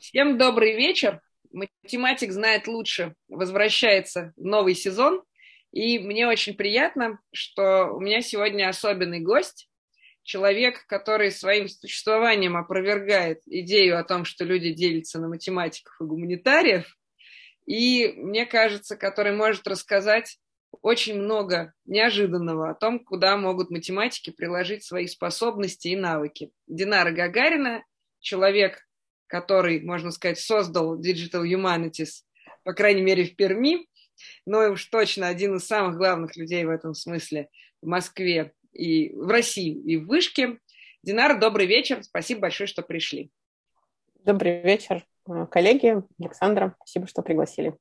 Всем добрый вечер. Математик знает лучше. Возвращается новый сезон. И мне очень приятно, что у меня сегодня особенный гость. Человек, который своим существованием опровергает идею о том, что люди делятся на математиков и гуманитариев. И, мне кажется, который может рассказать очень много неожиданного о том, куда могут математики приложить свои способности и навыки. Динара Гагарина, человек, который, можно сказать, создал Digital Humanities, по крайней мере, в Перми, но уж точно один из самых главных людей в этом смысле в Москве и в России и в Вышке. Динара, добрый вечер. Спасибо большое, что пришли. Добрый вечер, коллеги. Александра, спасибо, что пригласили.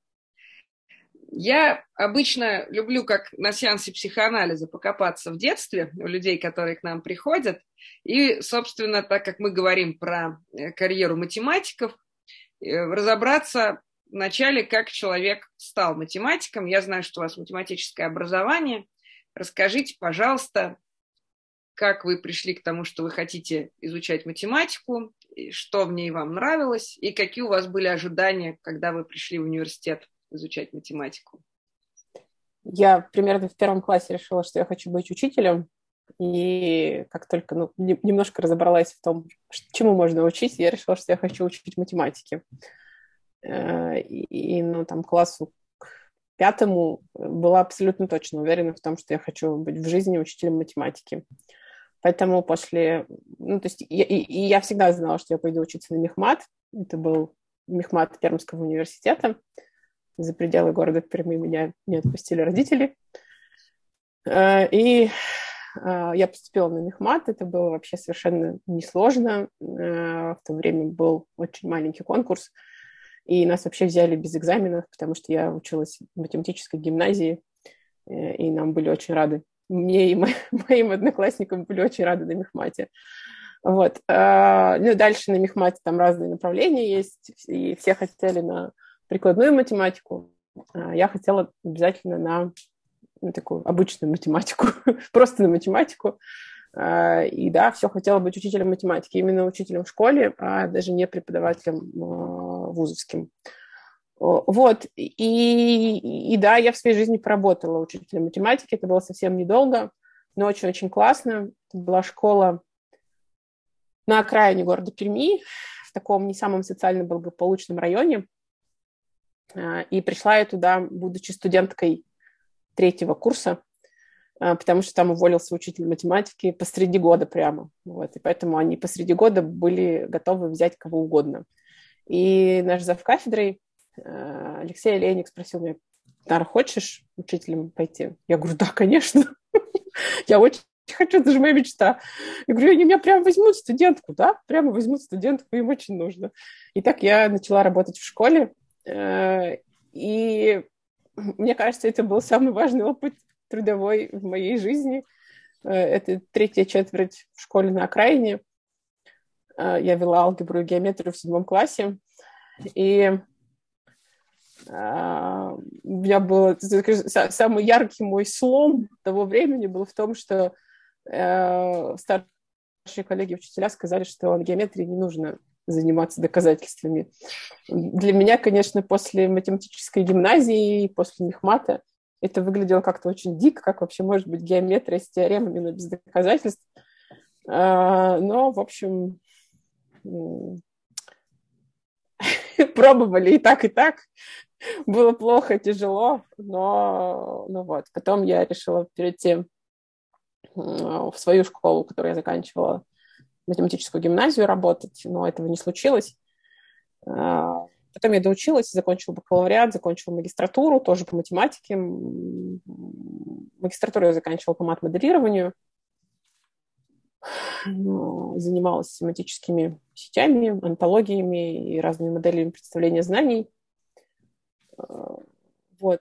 Я обычно люблю, как на сеансе психоанализа, покопаться в детстве у людей, которые к нам приходят. И, собственно, так как мы говорим про э, карьеру математиков, э, разобраться вначале, как человек стал математиком. Я знаю, что у вас математическое образование. Расскажите, пожалуйста, как вы пришли к тому, что вы хотите изучать математику, что в ней вам нравилось, и какие у вас были ожидания, когда вы пришли в университет изучать математику? Я примерно в первом классе решила, что я хочу быть учителем. И как только ну, немножко разобралась в том, чему можно учить, я решила, что я хочу учить математике. Э, и, ну, там, классу к пятому была абсолютно точно уверена в том, что я хочу быть в жизни учителем математики. Поэтому после... Ну, то есть я, и, и я всегда знала, что я пойду учиться на мехмат. Это был мехмат Пермского университета за пределы города Перми меня не отпустили родители. Э, и э, я поступила на мехмат, это было вообще совершенно несложно. Э, в то время был очень маленький конкурс, и нас вообще взяли без экзаменов, потому что я училась в математической гимназии, и нам были очень рады. Мне и моим одноклассникам были очень рады на мехмате. Вот. Ну, дальше на мехмате там разные направления есть, и все хотели на прикладную математику, а, я хотела обязательно на ну, такую обычную математику, просто на математику. А, и да, все хотела быть учителем математики, именно учителем в школе, а даже не преподавателем а, вузовским. Вот, и, и да, я в своей жизни поработала учителем математики, это было совсем недолго, но очень-очень классно. Это была школа на окраине города Перми, в таком не самом социально благополучном районе, и пришла я туда, будучи студенткой третьего курса, а, потому что там уволился учитель математики посреди года прямо. Вот, и поэтому они посреди года были готовы взять кого угодно. И наш зав кафедрой а, Алексей Олейник спросил меня, Тара, хочешь учителем пойти? Я говорю, да, конечно. Я очень хочу, это же моя мечта. Я говорю, они меня прямо возьмут студентку, да? Прямо возьмут студентку, им очень нужно. И так я начала работать в школе, и мне кажется, это был самый важный опыт трудовой в моей жизни. Э, это третья четверть в школе на окраине. Э, я вела алгебру и геометрию в седьмом классе. И у меня был самый яркий мой слом того времени был в том, что старшие коллеги учителя сказали, что геометрии не нужно заниматься доказательствами. Для меня, конечно, после математической гимназии, после мехмата, это выглядело как-то очень дико, как вообще может быть геометрия с теоремами, но без доказательств. А, но, в общем, пробовали и так, и так. Было плохо, тяжело, но ну вот. Потом я решила перейти в свою школу, которую я заканчивала математическую гимназию работать, но этого не случилось. А, потом я доучилась, закончила бакалавриат, закончила магистратуру, тоже по математике. Магистратуру я заканчивала по мат-моделированию. Занималась семантическими сетями, антологиями и разными моделями представления знаний. А, вот.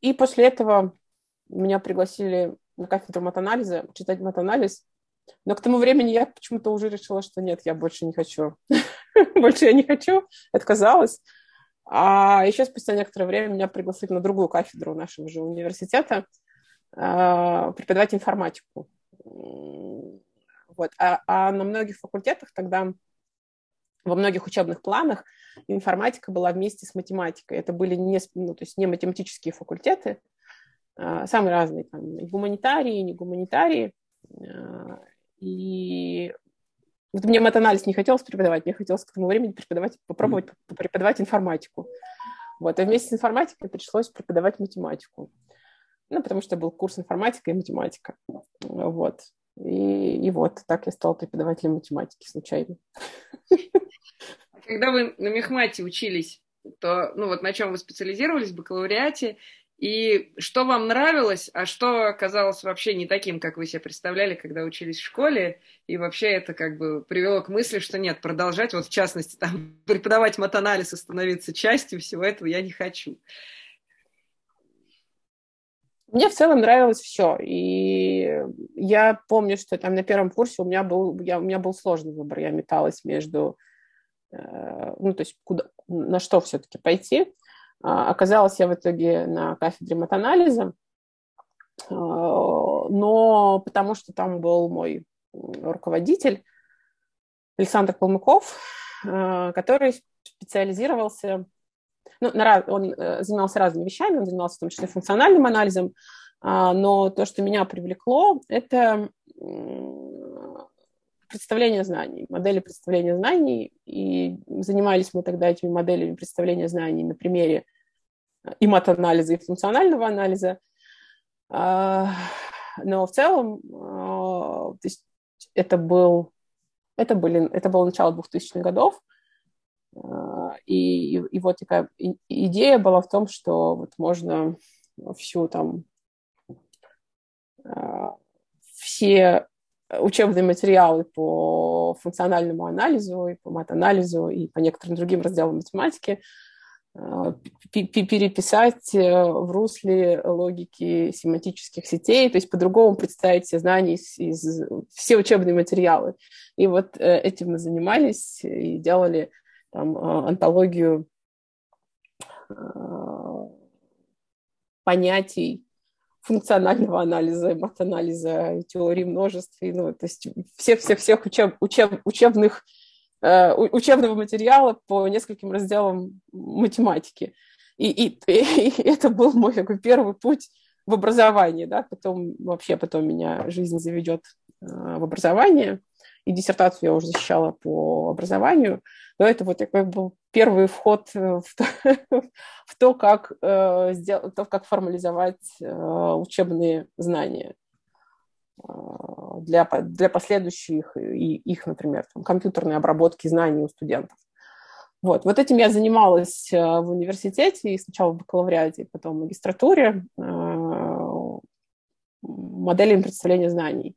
И после этого меня пригласили на кафедру матанализа читать матанализ. Но к тому времени я почему-то уже решила, что нет, я больше не хочу. больше я не хочу, отказалась. А еще спустя некоторое время меня пригласили на другую кафедру нашего же университета а, преподавать информатику. Вот. А, а на многих факультетах тогда во многих учебных планах информатика была вместе с математикой. Это были не, ну, то есть не математические факультеты, а, самые разные, там, гуманитарии, не гуманитарии. И вот мне матанализ не хотелось преподавать, мне хотелось к тому времени преподавать, попробовать преподавать информатику. Вот, а вместе с информатикой пришлось преподавать математику. Ну, потому что был курс информатика и математика. Вот. И, и вот, так я стала преподавателем математики случайно. Когда вы на мехмате учились, то, ну вот на чем вы специализировались в бакалавриате, и что вам нравилось, а что оказалось вообще не таким, как вы себе представляли, когда учились в школе, и вообще это как бы привело к мысли, что нет, продолжать, вот в частности, там, преподавать матанализ и становиться частью всего этого я не хочу. Мне в целом нравилось все. И я помню, что там на первом курсе у меня был, я, у меня был сложный выбор. Я металась между, э, ну, то есть куда, на что все-таки пойти. А, оказалась я в итоге на кафедре матанализа, а, но потому что там был мой руководитель Александр Полмыков, а, который специализировался ну, на, он э, занимался разными вещами, он занимался в том числе функциональным анализом, но то, что меня привлекло, это представление знаний, модели представления знаний, и занимались мы тогда этими моделями представления знаний на примере и мат-анализа, и функционального анализа. А, но в целом, а, то есть это был это, были, это было начало 2000-х годов, и, и вот такая идея была в том, что вот можно всю там а, все учебные материалы по функциональному анализу, и по мат-анализу, и по некоторым другим разделам математики а, переписать э, в русле логики семантических сетей, то есть по-другому представить все знания из, из все учебные материалы. И вот э, этим мы занимались и делали там, антологию понятий функционального анализа, мат-анализа, теории множеств, и, ну, то есть всех-всех-всех учеб, учеб, учебных, э, учебного материала по нескольким разделам математики. И, и, и это был мой такой первый путь в образовании, да, потом вообще потом меня жизнь заведет э, в образование, и диссертацию я уже защищала по образованию, но это вот как был первый вход в то, в то как, э, сделать, то, как формализовать э, учебные знания э, для, для последующих и их, например, там, компьютерной обработки знаний у студентов. Вот. вот этим я занималась э, в университете, и сначала в бакалавриате, потом в магистратуре, э, моделями представления знаний.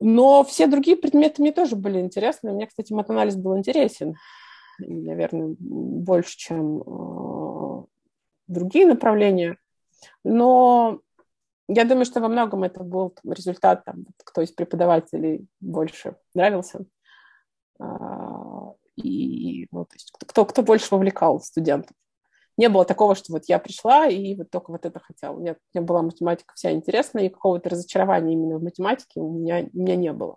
Но все другие предметы мне тоже были интересны. Мне, кстати, матанализ был интересен, наверное, больше, чем э, другие направления. Но я думаю, что во многом это был результат, там, кто из преподавателей больше нравился. А, и ну, то есть, кто, кто больше вовлекал студентов не было такого, что вот я пришла и вот только вот это хотела. Нет, мне была математика вся интересная, и какого-то разочарования именно в математике у меня, у меня не было.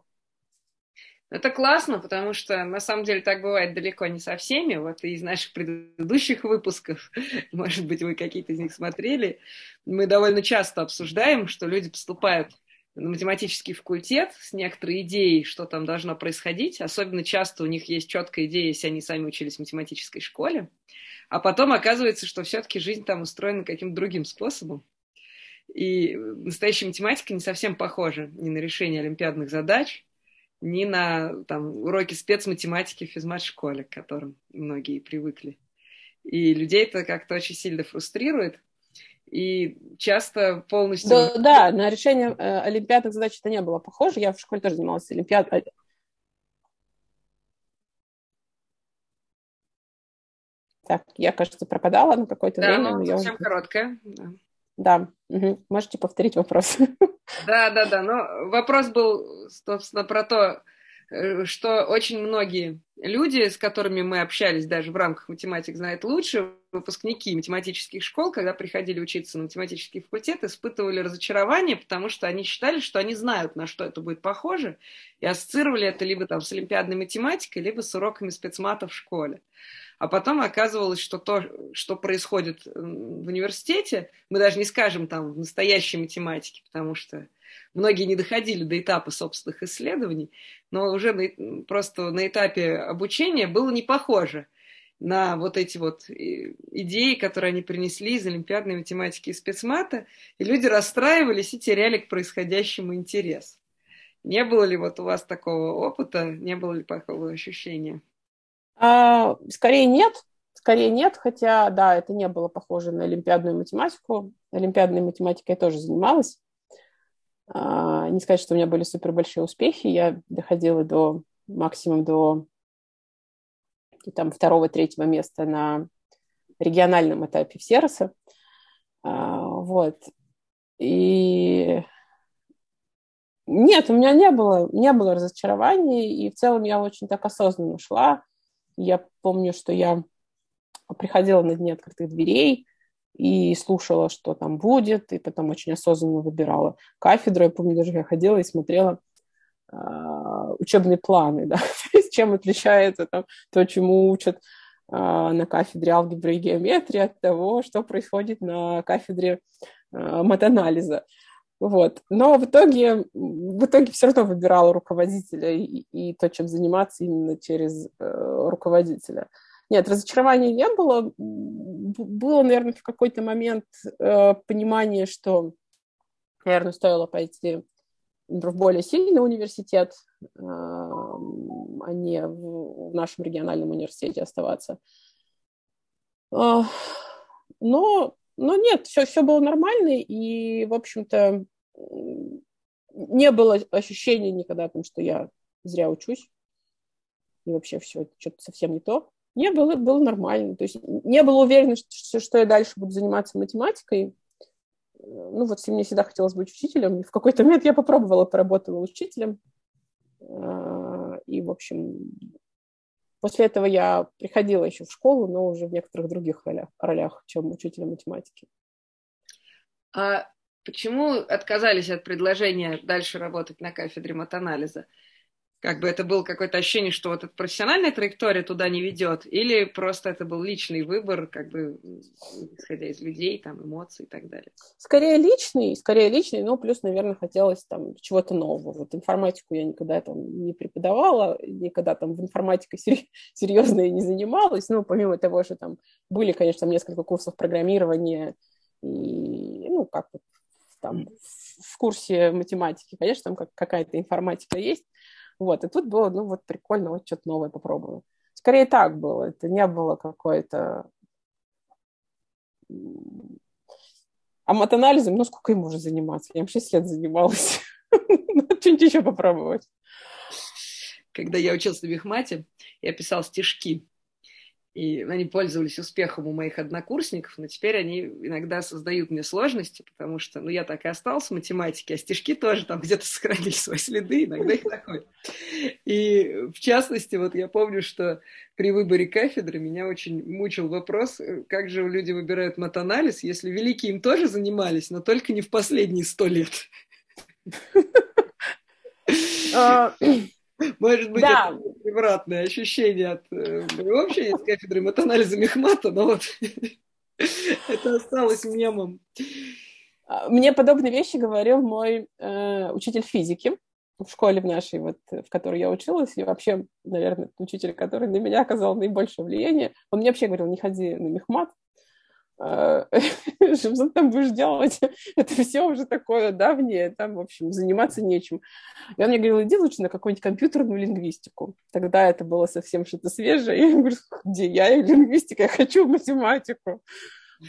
Это классно, потому что на самом деле так бывает далеко не со всеми. Вот из наших предыдущих выпусков, может быть, вы какие-то из них смотрели, мы довольно часто обсуждаем, что люди поступают на математический факультет с некоторой идеей, что там должно происходить. Особенно часто у них есть четкая идея, если они сами учились в математической школе. А потом оказывается, что все-таки жизнь там устроена каким-то другим способом. И настоящая математика не совсем похожа ни на решение олимпиадных задач, ни на там, уроки спецматематики в физмат-школе, к которым многие привыкли. И людей это как-то очень сильно фрустрирует. И часто полностью... Да, да на решение э, олимпиадных задач это не было похоже. Я в школе тоже занималась олимпиадой Так, я, кажется, пропадала на какое-то да, время. Да, ну, совсем я... короткая. Да. Да, угу. можете повторить вопрос. Да, да, да. Но вопрос был, собственно, про то, э, что очень многие люди, с которыми мы общались даже в рамках «Математик знает лучше», выпускники математических школ, когда приходили учиться на математический факультет, испытывали разочарование, потому что они считали, что они знают, на что это будет похоже, и ассоциировали это либо там с олимпиадной математикой, либо с уроками спецмата в школе. А потом оказывалось, что то, что происходит в университете, мы даже не скажем там в настоящей математике, потому что многие не доходили до этапа собственных исследований, но уже на, просто на этапе обучения было не похоже на вот эти вот идеи, которые они принесли из олимпиадной математики и спецмата, и люди расстраивались и теряли к происходящему интерес. Не было ли вот у вас такого опыта, не было ли такого ощущения? А, скорее нет, скорее нет, хотя, да, это не было похоже на олимпиадную математику. Олимпиадной математикой я тоже занималась. А, не сказать, что у меня были супер большие успехи, я доходила до максимум до там второго, третьего места на региональном этапе в Сероса. А, вот. И нет, у меня не было, не было разочарований, и в целом я очень так осознанно шла. Я помню, что я приходила на дни открытых дверей и слушала, что там будет, и потом очень осознанно выбирала кафедру. Я помню, даже я ходила и смотрела а, учебные планы, да, чем отличается там, то, чему учат а, на кафедре алгебры и геометрии от того, что происходит на кафедре а, матанализа. Вот. Но в итоге, в итоге все равно выбирала руководителя и, и то, чем заниматься именно через э, руководителя. Нет, разочарования не было. Было, наверное, в какой-то момент э, понимание, что, наверное, стоило пойти в более сильный университет, а не в нашем региональном университете оставаться. А, но, но нет, все, все было нормально, и, в общем-то, не было ощущения никогда, потому что я зря учусь, и вообще все что-то совсем не то. Не было, было нормально. То есть не было уверенности, что, что я дальше буду заниматься математикой, ну вот мне всегда хотелось быть учителем, и в какой-то момент я попробовала, поработала учителем, а, и, в общем, после этого я приходила еще в школу, но уже в некоторых других ролях, ролях чем учителем математики. А почему отказались от предложения дальше работать на кафедре матанализа? как бы это было какое-то ощущение, что вот эта профессиональная траектория туда не ведет, или просто это был личный выбор, как бы исходя из людей, там, эмоций и так далее? Скорее личный, скорее личный, но плюс, наверное, хотелось там чего-то нового. Вот информатику я никогда там не преподавала, никогда там в информатикой серьезно не занималась, ну, помимо того, что там были, конечно, там несколько курсов программирования, и, ну, как там в курсе математики, конечно, там как, какая-то информатика есть, вот, и тут было, ну, вот прикольно, вот что-то новое попробую. Скорее так было, это не было какое-то... А матанализом, ну, сколько ему уже заниматься? Я им 6 лет занималась. Что-нибудь еще попробовать. Когда я учился в Мехмате, я писал стишки и они пользовались успехом у моих однокурсников, но теперь они иногда создают мне сложности, потому что, ну, я так и остался в математике, а стишки тоже там где-то сохранили свои следы, иногда их находят. И, в частности, вот я помню, что при выборе кафедры меня очень мучил вопрос, как же люди выбирают матанализ, если великие им тоже занимались, но только не в последние сто лет. А, может быть, да. это превратное ощущение от э, вообще из кафедры матанализа Мехмата, но вот это осталось мемом. А, мне подобные вещи говорил мой э, учитель физики в школе в нашей, вот, в которой я училась, и вообще, наверное, учитель, который на меня оказал наибольшее влияние. Он мне вообще говорил, не ходи на мехмат, что там будешь делать? Это все уже такое давнее, там, в общем, заниматься нечем. И он мне говорил, иди лучше на какую-нибудь компьютерную лингвистику. Тогда это было совсем что-то свежее. Я говорю, где я и лингвистика, я хочу математику.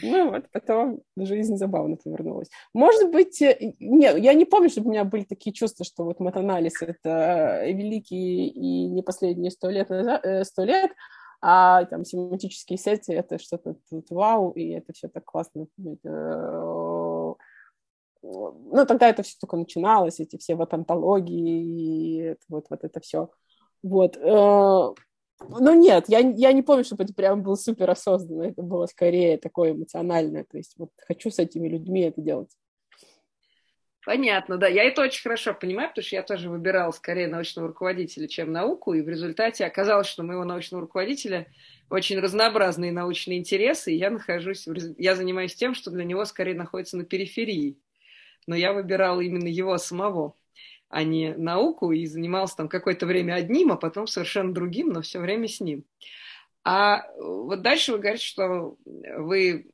Ну вот, потом жизнь забавно повернулась. Может быть, э, нет, я не помню, чтобы у меня были такие чувства, что вот матанализ — это великий и не последние сто лет, назад, э, сто лет, а там семантические сети — это что-то тут вау, и это все так классно. Это... Ну, тогда это все только начиналось, эти все вот антологии, и вот, вот это все. Вот. Э, ну нет, я, я не помню, чтобы это прям было супер осознанно. Это было скорее такое эмоциональное. То есть вот хочу с этими людьми это делать. Понятно, да. Я это очень хорошо понимаю, потому что я тоже выбирала скорее научного руководителя, чем науку, и в результате оказалось, что у моего научного руководителя очень разнообразные научные интересы, и я нахожусь, я занимаюсь тем, что для него скорее находится на периферии. Но я выбирала именно его самого, а не науку, и занимался там какое-то время одним, а потом совершенно другим, но все время с ним. А вот дальше вы говорите, что вы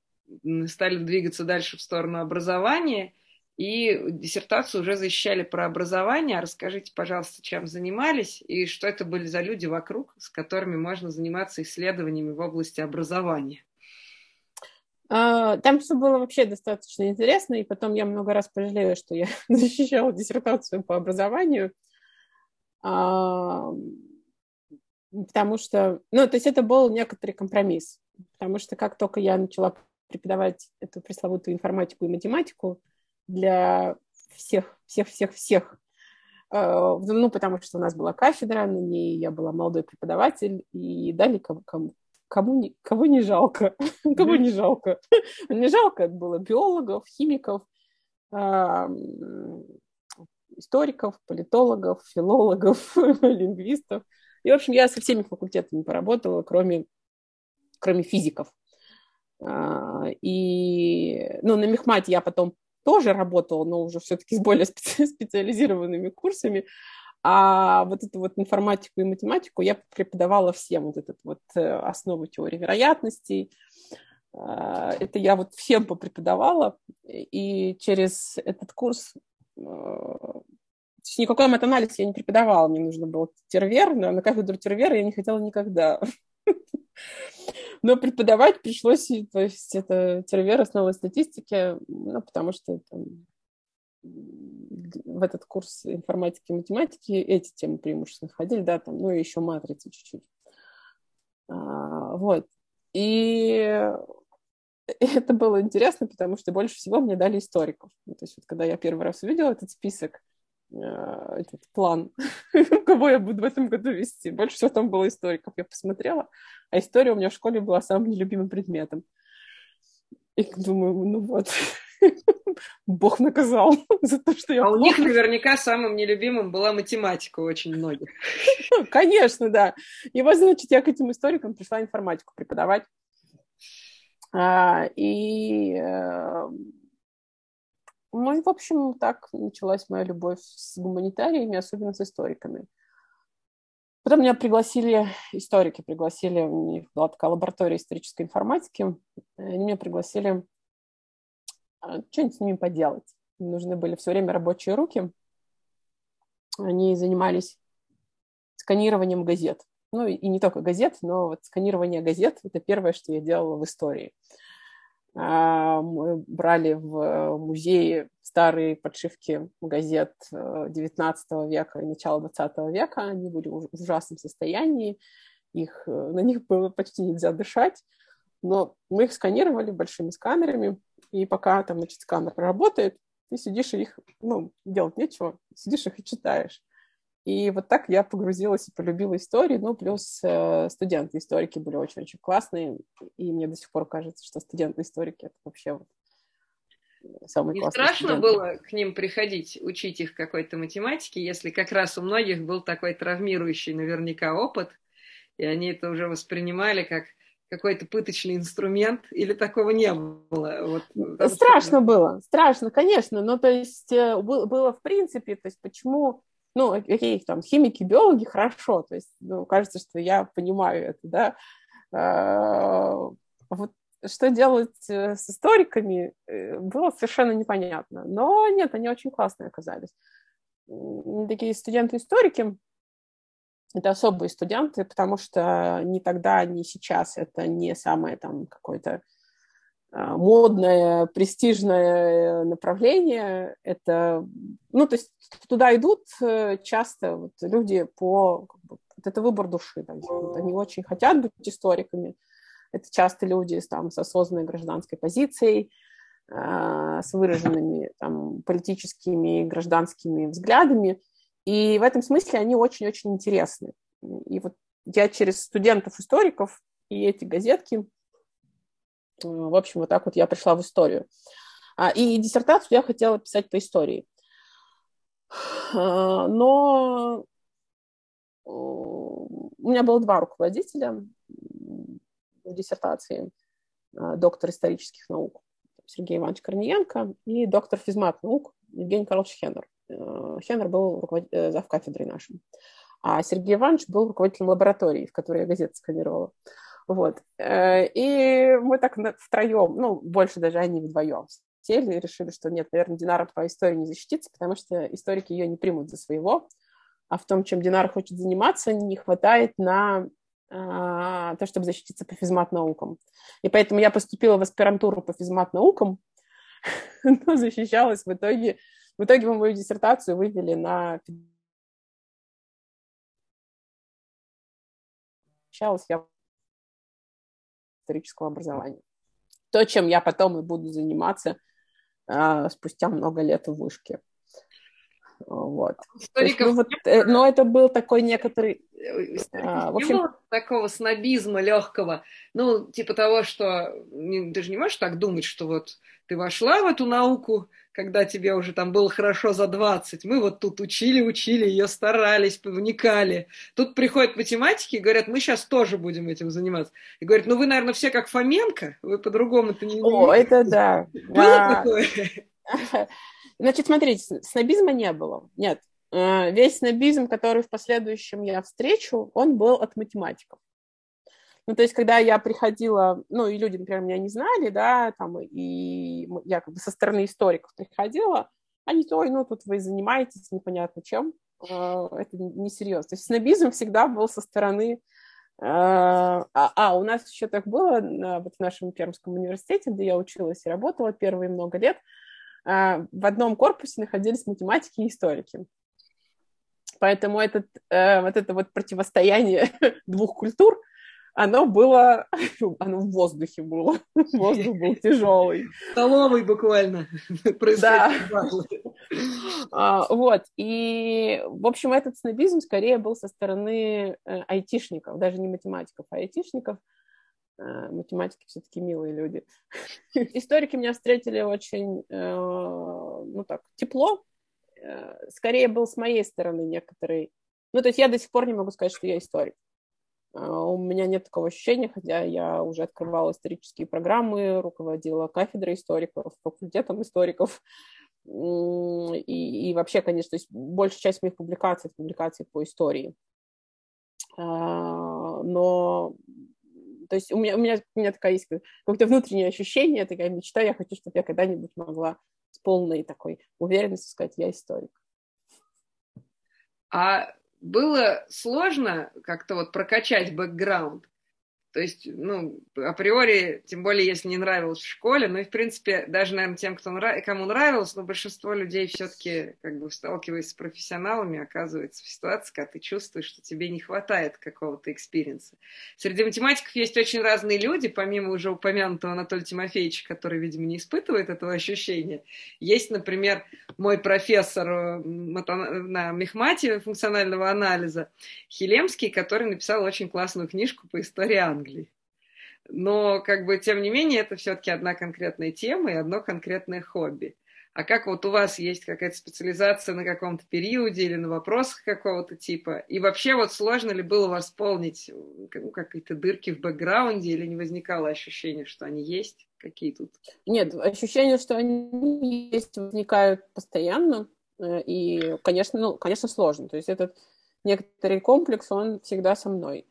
стали двигаться дальше в сторону образования – и диссертацию уже защищали про образование. Расскажите, пожалуйста, чем занимались и что это были за люди вокруг, с которыми можно заниматься исследованиями в области образования. А, там все было вообще достаточно интересно, и потом я много раз пожалела, что я защищала диссертацию по образованию, а, потому что, ну, то есть это был некоторый компромисс, потому что как только я начала преподавать эту пресловутую информатику и математику, для всех, всех, всех, всех. Э, ну, потому что у нас была кафедра, на ней я была молодой преподаватель, и дали кому, кому, кому, не, кого не жалко, кого не жалко. Не жалко было биологов, химиков, историков, политологов, филологов, лингвистов. И, в общем, я со всеми факультетами поработала, кроме, кроме физиков. А, и, ну, на Мехмате я потом тоже работала, но уже все-таки с более специ- специализированными курсами. А вот эту вот информатику и математику я преподавала всем, вот этот вот э, основу теории вероятностей. А, это я вот всем попреподавала, и через этот курс э, никакой мат-анализ я не преподавала, мне нужно было тервер, но на кафедру тервера я не хотела никогда. Но преподавать пришлось, то есть это тервер основы статистики, ну, потому что это, в этот курс информатики и математики эти темы преимущественно входили, да, там, ну и еще матрицы чуть-чуть. А, вот. И это было интересно, потому что больше всего мне дали историков. Ну, то есть вот когда я первый раз увидела этот список, этот план, кого я буду в этом году вести. Больше всего там было историков. Я посмотрела, а история у меня в школе была самым нелюбимым предметом. И думаю, ну вот, Бог наказал за то, что я... А у них наверняка самым нелюбимым была математика у очень многих. Конечно, да. И вот, значит, я к этим историкам пришла информатику преподавать. А, и э, ну и, в общем, так началась моя любовь с гуманитариями, особенно с историками. Потом меня пригласили, историки пригласили, у них была такая лаборатория исторической информатики, они меня пригласили а, что-нибудь с ними поделать. Им нужны были все время рабочие руки. Они занимались сканированием газет. Ну и не только газет, но вот сканирование газет – это первое, что я делала в истории. А, мы брали в музее старые подшивки газет XIX э, века и начала XX века. Они были в ужасном состоянии. Их, э, на них было почти нельзя дышать. Но мы их сканировали большими сканерами. И пока там, значит, сканер работает, ты сидишь и их, ну, делать нечего, сидишь их и читаешь. И вот так я погрузилась и полюбила истории. Ну, плюс э, студенты-историки были очень-очень классные. И мне до сих пор кажется, что студенты-историки — это вообще вот самый Не страшно студенты. было к ним приходить, учить их какой-то математике, если как раз у многих был такой травмирующий наверняка опыт, и они это уже воспринимали как какой-то пыточный инструмент, или такого не было? Вот, страшно что... было, страшно, конечно, но то есть э, было в принципе, то есть почему ну, окей, там, химики, биологи, хорошо, то есть, ну, кажется, что я понимаю это, да, а, вот что делать э, с историками, э, было совершенно непонятно. Но нет, они очень классные оказались. Такие студенты-историки, это особые студенты, потому что ни тогда, ни сейчас это не самое там какое-то модное, престижное направление. Это, ну, то есть туда идут э, часто вот люди по... Как бы, это выбор души. Вот они очень хотят быть историками. Это часто люди там, с осознанной гражданской позицией, э, с выраженными там, политическими и гражданскими взглядами. И в этом смысле они очень-очень интересны. И вот я через студентов-историков и эти газетки, э, в общем, вот так вот я пришла в историю. А, и диссертацию я хотела писать по истории. А, но у меня было два руководителя в диссертации. Доктор исторических наук Сергей Иванович Корниенко и доктор физмат наук Евгений Карлович Хеннер. Э, Хеннер был руковод... Э, зав кафедрой нашим. А Сергей Иванович был руководителем лаборатории, в которой я газеты сканировала. Вот. Э, и мы так втроем, ну, больше даже они вдвоем сели и решили, что нет, наверное, Динара по истории не защитится, потому что историки ее не примут за своего. А в том, чем Динара хочет заниматься, не хватает на а, то, чтобы защититься по физмат-наукам. И поэтому я поступила в аспирантуру по физмат-наукам, но защищалась в итоге. В итоге мы мою диссертацию вывели на я исторического образования. То, чем я потом и буду заниматься э, спустя много лет в вышке. Вот. Есть, ну, вот, э, но это был такой некоторый... А, в общем... Не было такого снобизма легкого, ну, типа того, что ты же не можешь так думать, что вот ты вошла в эту науку, когда тебе уже там было хорошо за 20, мы вот тут учили, учили, ее старались, вникали. Тут приходят математики и говорят, мы сейчас тоже будем этим заниматься. И говорят, ну вы, наверное, все как Фоменко, вы по-другому-то не... О, это да. Было а... такое? Значит, смотрите, снобизма не было. Нет. Э, весь снобизм, который в последующем я встречу, он был от математиков. Ну, то есть, когда я приходила, ну, и люди, например, меня не знали, да, там, и я как бы со стороны историков приходила, они, ой, ну, тут вы занимаетесь непонятно чем, э, это несерьезно. То есть снобизм всегда был со стороны э, а, а, у нас еще так было вот в нашем Пермском университете, где я училась и работала первые много лет, в одном корпусе находились математики и историки. Поэтому этот, э, вот это вот противостояние двух культур, оно было, оно в воздухе было, воздух был тяжелый. Столовый буквально. Да. А, вот, и, в общем, этот снобизм скорее был со стороны э, айтишников, даже не математиков, а айтишников, математики все-таки милые люди. Историки меня встретили очень, э, ну так, тепло. Э, скорее был с моей стороны некоторый... Ну, то есть я до сих пор не могу сказать, что я историк. У меня нет такого ощущения, хотя я уже открывала исторические программы, руководила кафедрой историков, факультетом историков. И, и вообще, конечно, то есть большая часть моих публикаций – публикации по истории. Но то есть у меня, у меня, у меня такая есть какое-то внутреннее ощущение, такая мечта, я хочу, чтобы я когда-нибудь могла с полной такой уверенностью сказать, я историк. А было сложно как-то вот прокачать бэкграунд? То есть, ну, априори, тем более, если не нравилось в школе, ну и, в принципе, даже, наверное, тем, кто нрав... кому нравилось, но большинство людей все-таки, как бы, сталкиваясь с профессионалами, оказывается в ситуации, когда ты чувствуешь, что тебе не хватает какого-то experience а. Среди математиков есть очень разные люди, помимо уже упомянутого Анатолия Тимофеевича, который, видимо, не испытывает этого ощущения. Есть, например, мой профессор э, на мехмате функционального анализа Хилемский, который написал очень классную книжку по истории Англии. Но, как бы, тем не менее, это все-таки одна конкретная тема и одно конкретное хобби. А как вот у вас есть какая-то специализация на каком-то периоде или на вопросах какого-то типа? И вообще вот сложно ли было восполнить ну, какие-то дырки в бэкграунде или не возникало ощущение, что они есть? Какие тут? Нет, ощущение, что они есть, возникают постоянно. Э, и, конечно, ну, конечно, сложно. То есть этот некоторый комплекс, он всегда со мной.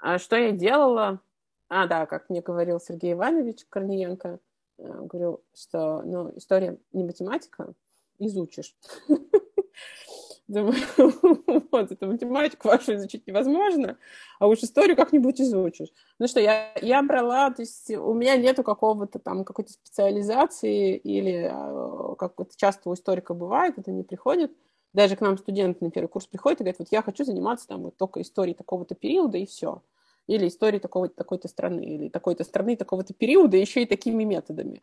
А что я делала? А, да, как мне говорил Сергей Иванович Корниенко, э, говорил, что ну, история не математика, изучишь. Думаю, вот, эту математику вашу изучить невозможно, а уж историю как-нибудь изучишь. Ну что, я, я брала, то есть у меня нету какого-то там, какой-то специализации или а, как это часто у историка бывает, это не приходит. Даже к нам студенты на первый курс приходят и говорят, вот я хочу заниматься там вот только историей такого-то периода и все или истории такого-то, такой-то страны, или такой-то страны, такого-то периода, еще и такими методами.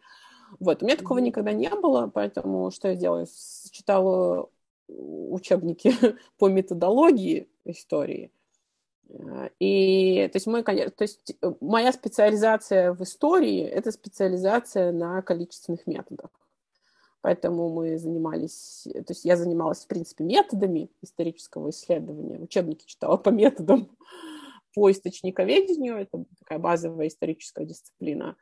Вот, у меня такого никогда не было, поэтому что я делаю? Читала учебники по методологии истории, И, то есть, мы, конечно, то есть моя специализация в истории – это специализация на количественных методах. Поэтому мы занимались, то есть я занималась, в принципе, методами исторического исследования. Учебники читала по методам по источниковедению, это такая базовая историческая дисциплина.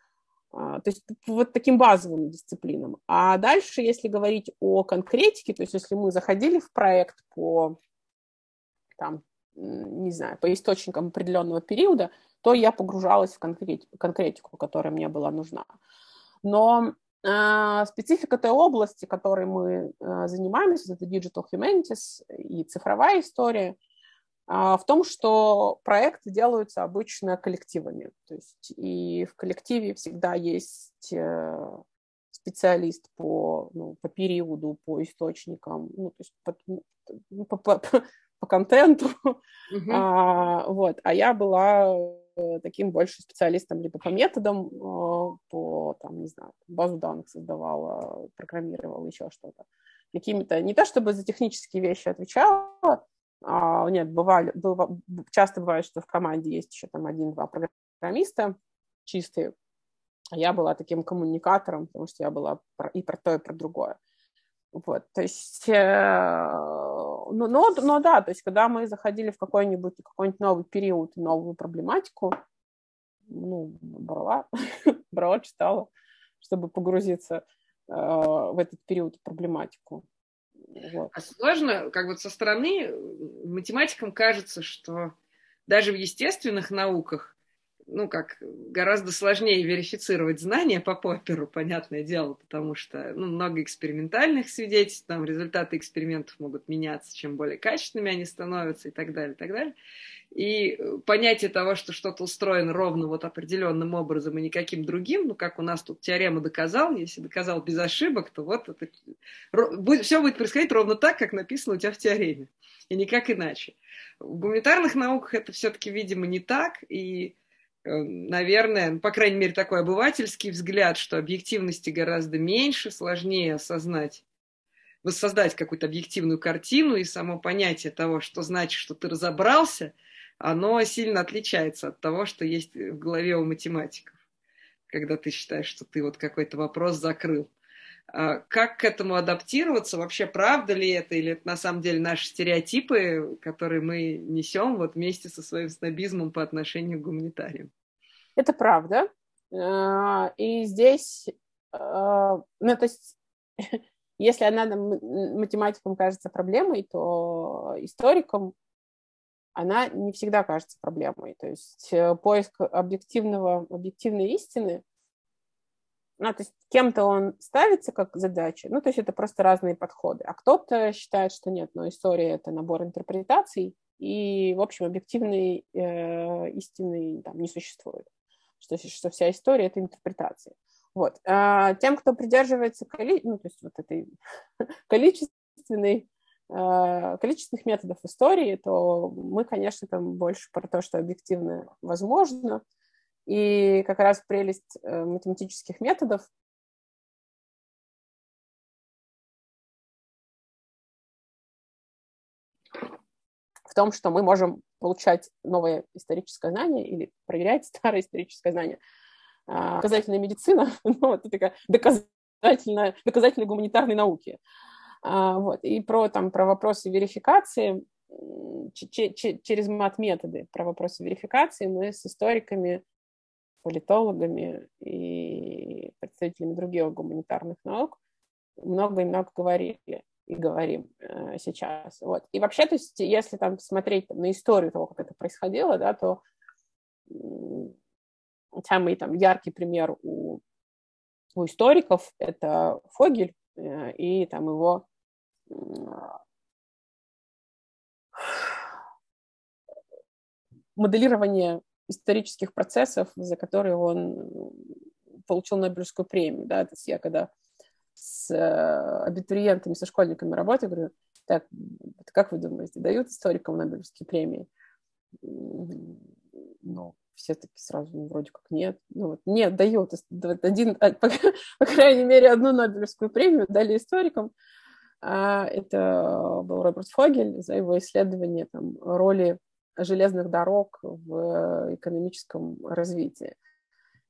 А, то есть вот таким базовым дисциплинам. А дальше, если говорить о конкретике, то есть если мы заходили в проект по, там, не знаю, по источникам определенного периода, то я погружалась в конкретику, которая мне была нужна. Но э, специфика той области, которой мы э, занимаемся, это Digital Humanities и цифровая история, а, в том, что проекты делаются обычно коллективами. То есть и в коллективе всегда есть э, специалист по, ну, по периоду, по источникам, ну, то есть по, по, по, по контенту. Uh-huh. А, вот. а я была таким больше специалистом либо по методам, э, по, там, не знаю, базу данных создавала, программировала, еще что-то. Какими-то, не то чтобы за технические вещи отвечала, а, нет, бывали, было, часто бывает, что в команде есть еще там один-два программиста чистые. Я была таким коммуникатором, потому что я была и про то, и про другое. Вот, то есть, э, ну, но, но да, то есть, когда мы заходили в какой-нибудь какой-нибудь новый период, новую проблематику, ну, брала, брала, читала, чтобы погрузиться э, в этот период проблематику. Вот. А сложно, как вот со стороны математикам кажется, что даже в естественных науках ну, как гораздо сложнее верифицировать знания по Попперу, понятное дело, потому что ну, много экспериментальных свидетельств, там результаты экспериментов могут меняться, чем более качественными они становятся и так далее, и так далее. И понятие того, что что-то устроено ровно вот определенным образом и никаким другим, ну, как у нас тут теорема доказал, если доказал без ошибок, то вот это, все будет происходить ровно так, как написано у тебя в теореме, и никак иначе. В гуманитарных науках это все-таки, видимо, не так, и наверное, ну, по крайней мере, такой обывательский взгляд, что объективности гораздо меньше, сложнее осознать, воссоздать какую-то объективную картину, и само понятие того, что значит, что ты разобрался, оно сильно отличается от того, что есть в голове у математиков, когда ты считаешь, что ты вот какой-то вопрос закрыл. А как к этому адаптироваться? Вообще, правда ли это? Или это на самом деле наши стереотипы, которые мы несем вот вместе со своим снобизмом по отношению к гуманитариям? Это правда. А, и здесь, а, ну, то есть, если она математикам кажется проблемой, то историкам она не всегда кажется проблемой. То есть э, поиск объективного, объективной истины – ну, то есть кем-то он ставится как задача, ну, то есть это просто разные подходы. А кто-то считает, что нет, но история — это набор интерпретаций, и, в общем, объективной э, истины там не существует. Что, что вся история — это интерпретация. Вот. А тем, кто придерживается коли... ну, то есть вот этой количественной э, количественных методов истории, то мы, конечно, там больше про то, что объективно возможно, и как раз прелесть э, математических методов в том, что мы можем получать новое историческое знание или проверять старое историческое знание. А, доказательная медицина, ну, это такая доказательная, доказательной гуманитарной науки. А, вот. И про, там, про вопросы верификации через мат-методы, про вопросы верификации мы с историками политологами и представителями других гуманитарных наук много и много говорили и говорим э, сейчас. Вот. И вообще, то есть, если там смотреть там, на историю того, как это происходило, да, то самый там яркий пример у, у историков это Фогель э, и там его моделирование исторических процессов, за которые он получил Нобелевскую премию. Да? То есть я когда с э, абитуриентами, со школьниками работаю, говорю, так, как вы думаете, дают историкам Нобелевские премии? Ну, все таки сразу, ну, вроде как нет. Ну, вот, нет, дают. Один, а, по, по крайней мере, одну Нобелевскую премию дали историкам. А это был Роберт Фогель за его исследование там, роли железных дорог в экономическом развитии.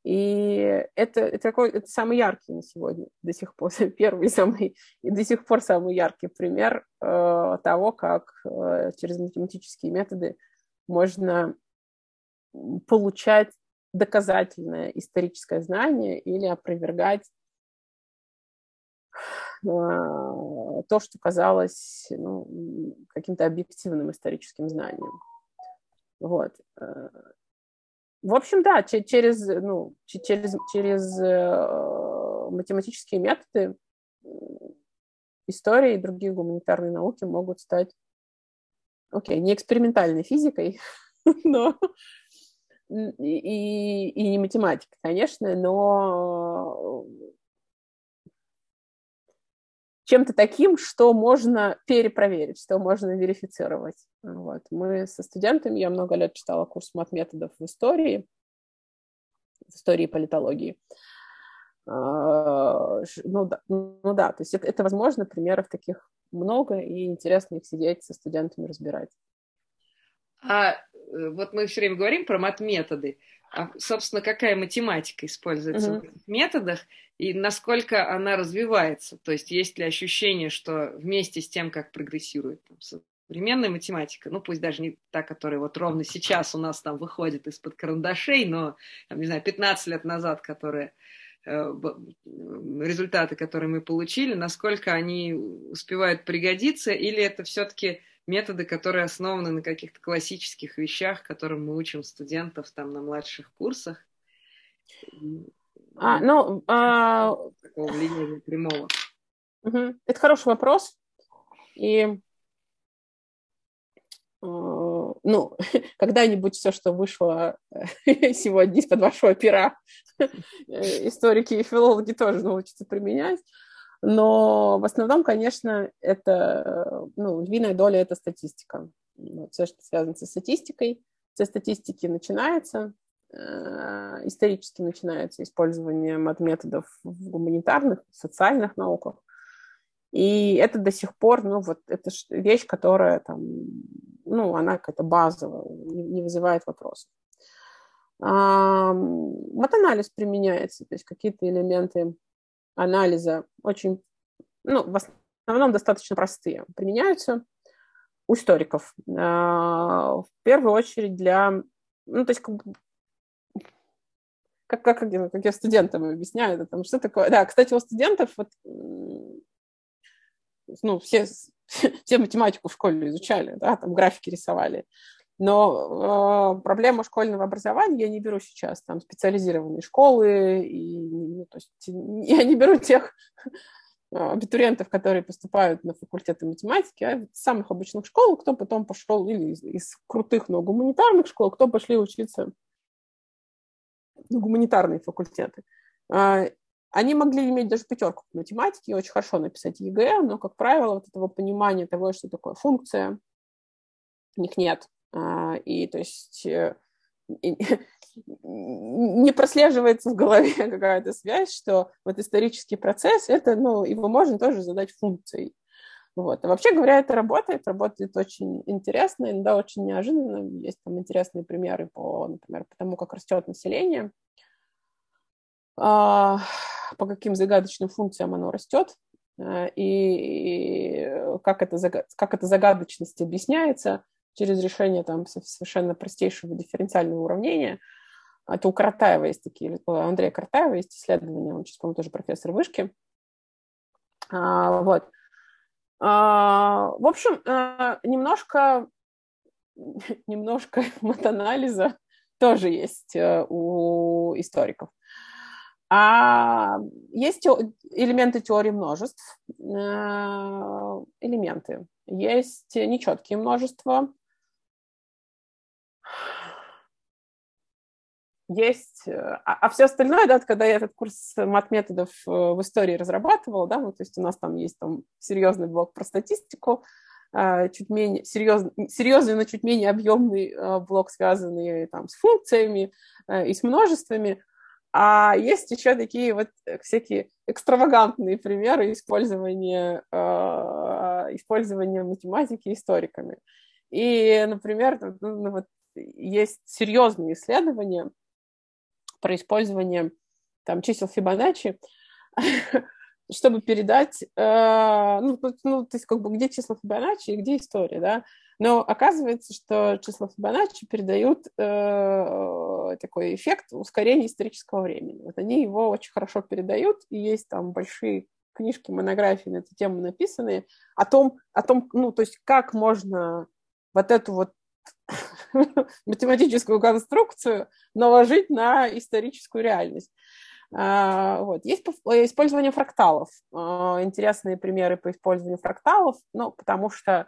И это, это, такой, это самый яркий на сегодня до сих пор, первый самый, и до сих пор самый яркий пример э, того, как э, через математические методы можно получать доказательное историческое знание или опровергать э, то, что казалось ну, каким-то объективным историческим знанием. Вот. Э, в общем, да, через, ну, через, через э, математические методы история и другие гуманитарные науки могут стать, окей, не экспериментальной физикой, но и, и не математика, конечно, но чем-то таким, что можно перепроверить, что можно верифицировать. Вот. Мы со студентами, я много лет читала курс мат-методов в истории, в истории политологии. А, ну да, ну да, то есть это, это возможно, примеров таких много, и интересно их сидеть со студентами разбирать. А э, вот мы все время говорим про мат-методы. А, собственно, какая математика используется mm-hmm. в этих методах и насколько она развивается? То есть есть ли ощущение, что вместе с тем, как прогрессирует там, современная математика, ну пусть даже не та, которая вот ровно сейчас у нас там выходит из-под карандашей, но, там, не знаю, 15 лет назад, которая э, результаты, которые мы получили, насколько они успевают пригодиться, или это все-таки методы, которые основаны на каких-то классических вещах, которым мы учим студентов там на младших курсах. А, ну, а... Такого влияния прямого. Угу. Это хороший вопрос. И э, ну, когда-нибудь все, что вышло сегодня из-под вашего пера, историки и филологи тоже научатся применять. Но в основном, конечно, это, ну, львиная доля – это статистика. Все, что связано со статистикой, со статистики начинается, э, исторически начинается использование мат-методов в гуманитарных, социальных науках. И это до сих пор, ну, вот, это вещь, которая там, ну, она какая-то базовая, не вызывает вопросов. А, матанализ применяется, то есть какие-то элементы анализа очень, ну, в основном достаточно простые, применяются у историков. А, в первую очередь для, ну, то есть как, как, как, как, я студентам объясняю, это, там, что такое. Да, кстати, у студентов вот, ну, все, все математику в школе изучали, да, там графики рисовали. Но э, проблема школьного образования я не беру сейчас там специализированные школы, и, ну, то есть, я не беру тех абитуриентов, которые поступают на факультеты математики, а из самых обычных школ, кто потом пошел, или из, из крутых, но гуманитарных школ, кто пошли учиться на гуманитарные факультеты. А, они могли иметь даже пятерку по математике, очень хорошо написать ЕГЭ, но, как правило, вот этого понимания того, что такое функция, у них нет. А, и то есть э, не прослеживается в голове какая-то связь, что вот исторический процесс, это, ну, его можно тоже задать функцией. Вот. А вообще говоря, это работает, работает очень интересно, иногда очень неожиданно. Есть там интересные примеры по, например, по тому, как растет население, а, по каким загадочным функциям оно растет, э, и как это, как эта загадочность объясняется – через решение там совершенно простейшего дифференциального уравнения. Это у Картаева есть такие, у Андрея Картаева есть исследования, он сейчас, по-моему, тоже профессор вышки. А, вот. А, в общем, а, немножко, немножко матанализа тоже есть э, у историков. А есть элементы теории множеств, э, элементы. Есть нечеткие множества, есть, э, а, а все остальное, да, когда я этот курс мат-методов э, в истории разрабатывала, да, ну, то есть у нас там есть там серьезный блок про статистику, а, чуть менее серьезный, серьезный, но чуть менее объемный э, блок, связанный там с функциями и с множествами, а есть еще такие вот всякие экстравагантные примеры использования, использования математики историками. И, например, ну, ну, вот есть серьезные исследования про использование там, чисел Фибоначчи, чтобы передать, э, ну, ну, то есть как бы где числа Фибоначчи и где история, да, но оказывается, что числа Фибоначчи передают э, такой эффект ускорения исторического времени. Вот они его очень хорошо передают, и есть там большие книжки, монографии на эту тему написанные о том, о том, ну, то есть как можно вот эту вот математическую конструкцию наложить на историческую реальность. А, вот. Есть использование фракталов. А, интересные примеры по использованию фракталов, ну, потому что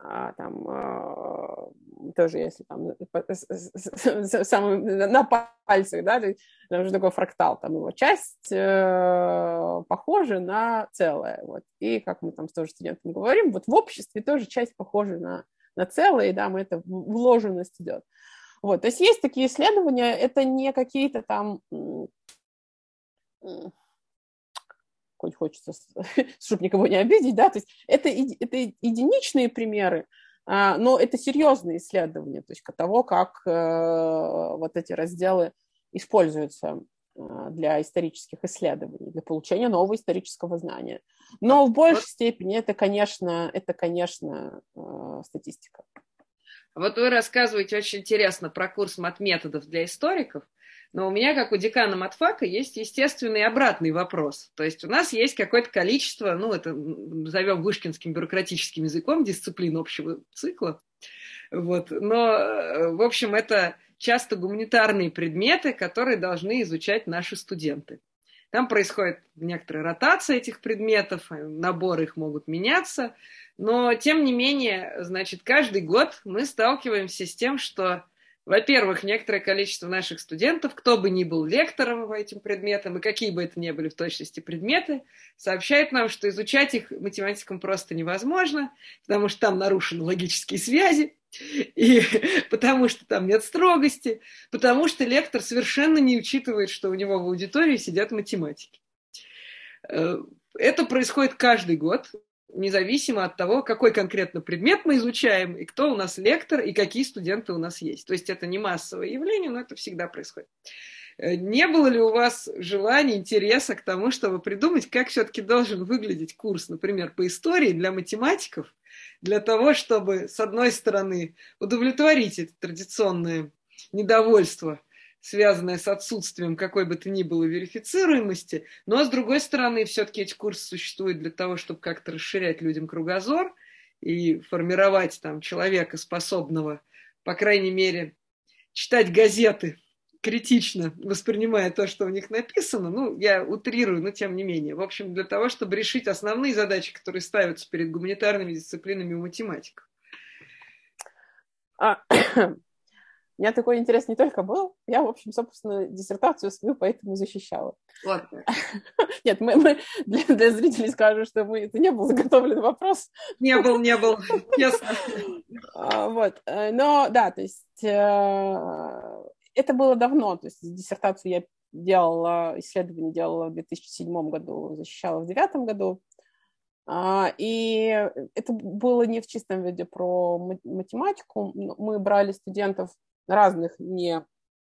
а, там тоже если там сам, на пальцах, да, там же такой фрактал, там его часть э, похожа на целое, вот, и как мы там с тоже студентами говорим, вот в обществе тоже часть похожа на, на целое, и да, мы это вложенность идет. Вот, то есть есть такие исследования, это не какие-то там хоть хочется, чтобы никого не обидеть, да, то есть это, это единичные примеры, а, но это серьезные исследования, то есть того, как э, вот эти разделы используются для исторических исследований, для получения нового исторического знания. Но в большей степени это, конечно, это, конечно, э, статистика. Вот вы рассказываете очень интересно про курс мат-методов для историков. Но у меня, как у декана матфака, есть естественный обратный вопрос. То есть у нас есть какое-то количество, ну, это назовем вышкинским бюрократическим языком, дисциплин общего цикла. Вот. Но, э, в общем, это часто гуманитарные предметы, которые должны изучать наши студенты. Там происходит некоторая ротация этих предметов, э, наборы их могут меняться, но, тем не менее, значит, каждый год мы сталкиваемся с тем, что во-первых, некоторое количество наших студентов, кто бы ни был лектором по этим предметам, и какие бы это ни были в точности предметы, сообщают нам, что изучать их математикам просто невозможно, потому что там нарушены логические связи, и потому что там нет строгости, потому что лектор совершенно не учитывает, что у него в аудитории сидят математики. Э, это происходит каждый год независимо от того, какой конкретно предмет мы изучаем, и кто у нас лектор, и какие студенты у нас есть. То есть это не массовое явление, но это всегда происходит. Э, не было ли у вас желания, интереса к тому, чтобы придумать, как все-таки должен выглядеть курс, например, по истории для математиков, для того, чтобы, с одной стороны, удовлетворить это традиционное недовольство связанная с отсутствием какой бы то ни было верифицируемости, но с другой стороны, все-таки эти курсы существуют для того, чтобы как-то расширять людям кругозор и формировать там человека, способного, по крайней мере, читать газеты критично, воспринимая то, что у них написано. Ну, я утрирую, но тем не менее. В общем, для того, чтобы решить основные задачи, которые ставятся перед гуманитарными дисциплинами у математиков. А, у меня такой интерес не только был, я, в общем, собственно, диссертацию свою поэтому защищала. Ладно. Нет, мы, мы для, для зрителей скажем, что мы, это не был заготовлен вопрос. Не был, не был, ясно. А, вот, э, но да, то есть э, это было давно, то есть диссертацию я делала, исследование делала в 2007 году, защищала в 2009 году. А, и это было не в чистом виде про математику. Мы брали студентов разных не,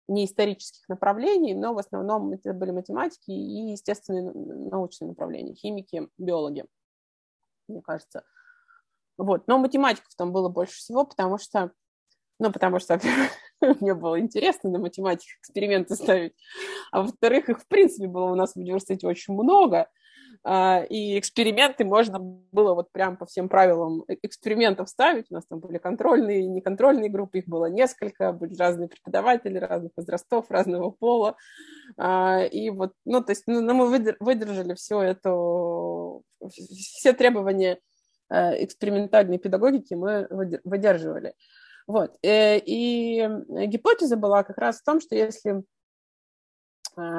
не исторических направлений, но в основном это были математики и естественные научные направления, химики, биологи, мне кажется. Вот. Но математиков там было больше всего, потому что, ну, потому что, мне было интересно на математиках эксперименты ставить, а во-вторых, их, в принципе, было у нас в университете очень много, а, и эксперименты можно было вот прям по всем правилам э, экспериментов ставить. У нас там были контрольные и неконтрольные группы, их было несколько, были разные преподаватели разных возрастов, разного пола. А, и вот, ну, то есть ну, ну мы выдержали все это, все требования э, экспериментальной педагогики мы выдерживали. Вот. Э, и гипотеза была как раз в том, что если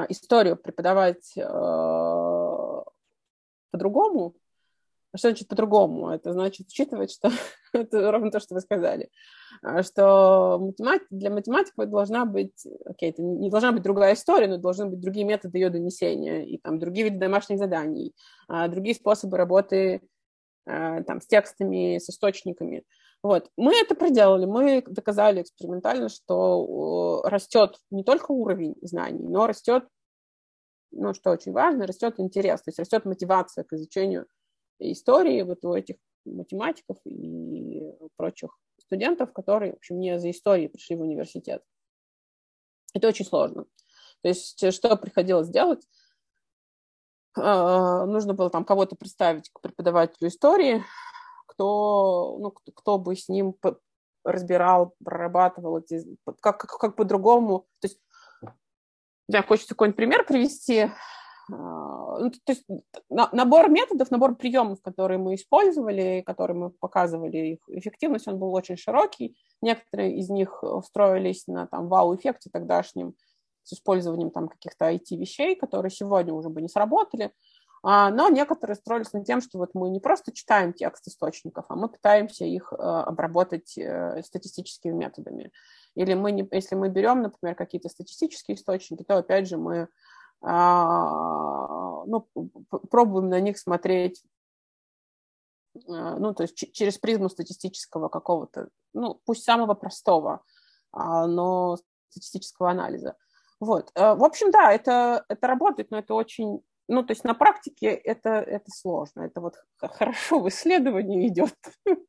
историю преподавать по-другому. Что значит по-другому? Это значит учитывать, что это ровно то, что вы сказали, а, что математик, для математиков должна быть, окей, это не должна быть другая история, но должны быть другие методы ее донесения, и там другие виды домашних заданий, а, другие способы работы а, там, с текстами, с источниками. Вот. Мы это проделали, мы доказали экспериментально, что растет не только уровень знаний, но растет, ну, что очень важно, растет интерес, то есть растет мотивация к изучению истории вот у этих математиков и прочих студентов, которые, в общем, не за историей пришли в университет. Это очень сложно. То есть что приходилось делать? А, нужно было там кого-то представить к преподавателю истории, кто, ну, кто, бы с ним разбирал, прорабатывал эти, как, как, как по-другому. То есть, да, хочется какой-нибудь пример привести. А, ну, то есть набор методов, набор приемов, которые мы использовали, которые мы показывали, их эффективность, он был очень широкий. Некоторые из них строились на там вау-эффекте тогдашнем с использованием там каких-то IT-вещей, которые сегодня уже бы не сработали. А, но некоторые строились над тем, что вот мы не просто читаем текст источников, а мы пытаемся их э, обработать э, статистическими методами. Или мы не, если мы берем, например, какие-то статистические источники, то опять же мы а, ну, пробуем на них смотреть э, ну, то есть через призму статистического какого-то, ну, пусть самого простого, а, но статистического анализа. Вот. В общем, да, это, это работает, но это очень ну, то есть на практике это, это сложно, это вот хорошо в исследовании идет,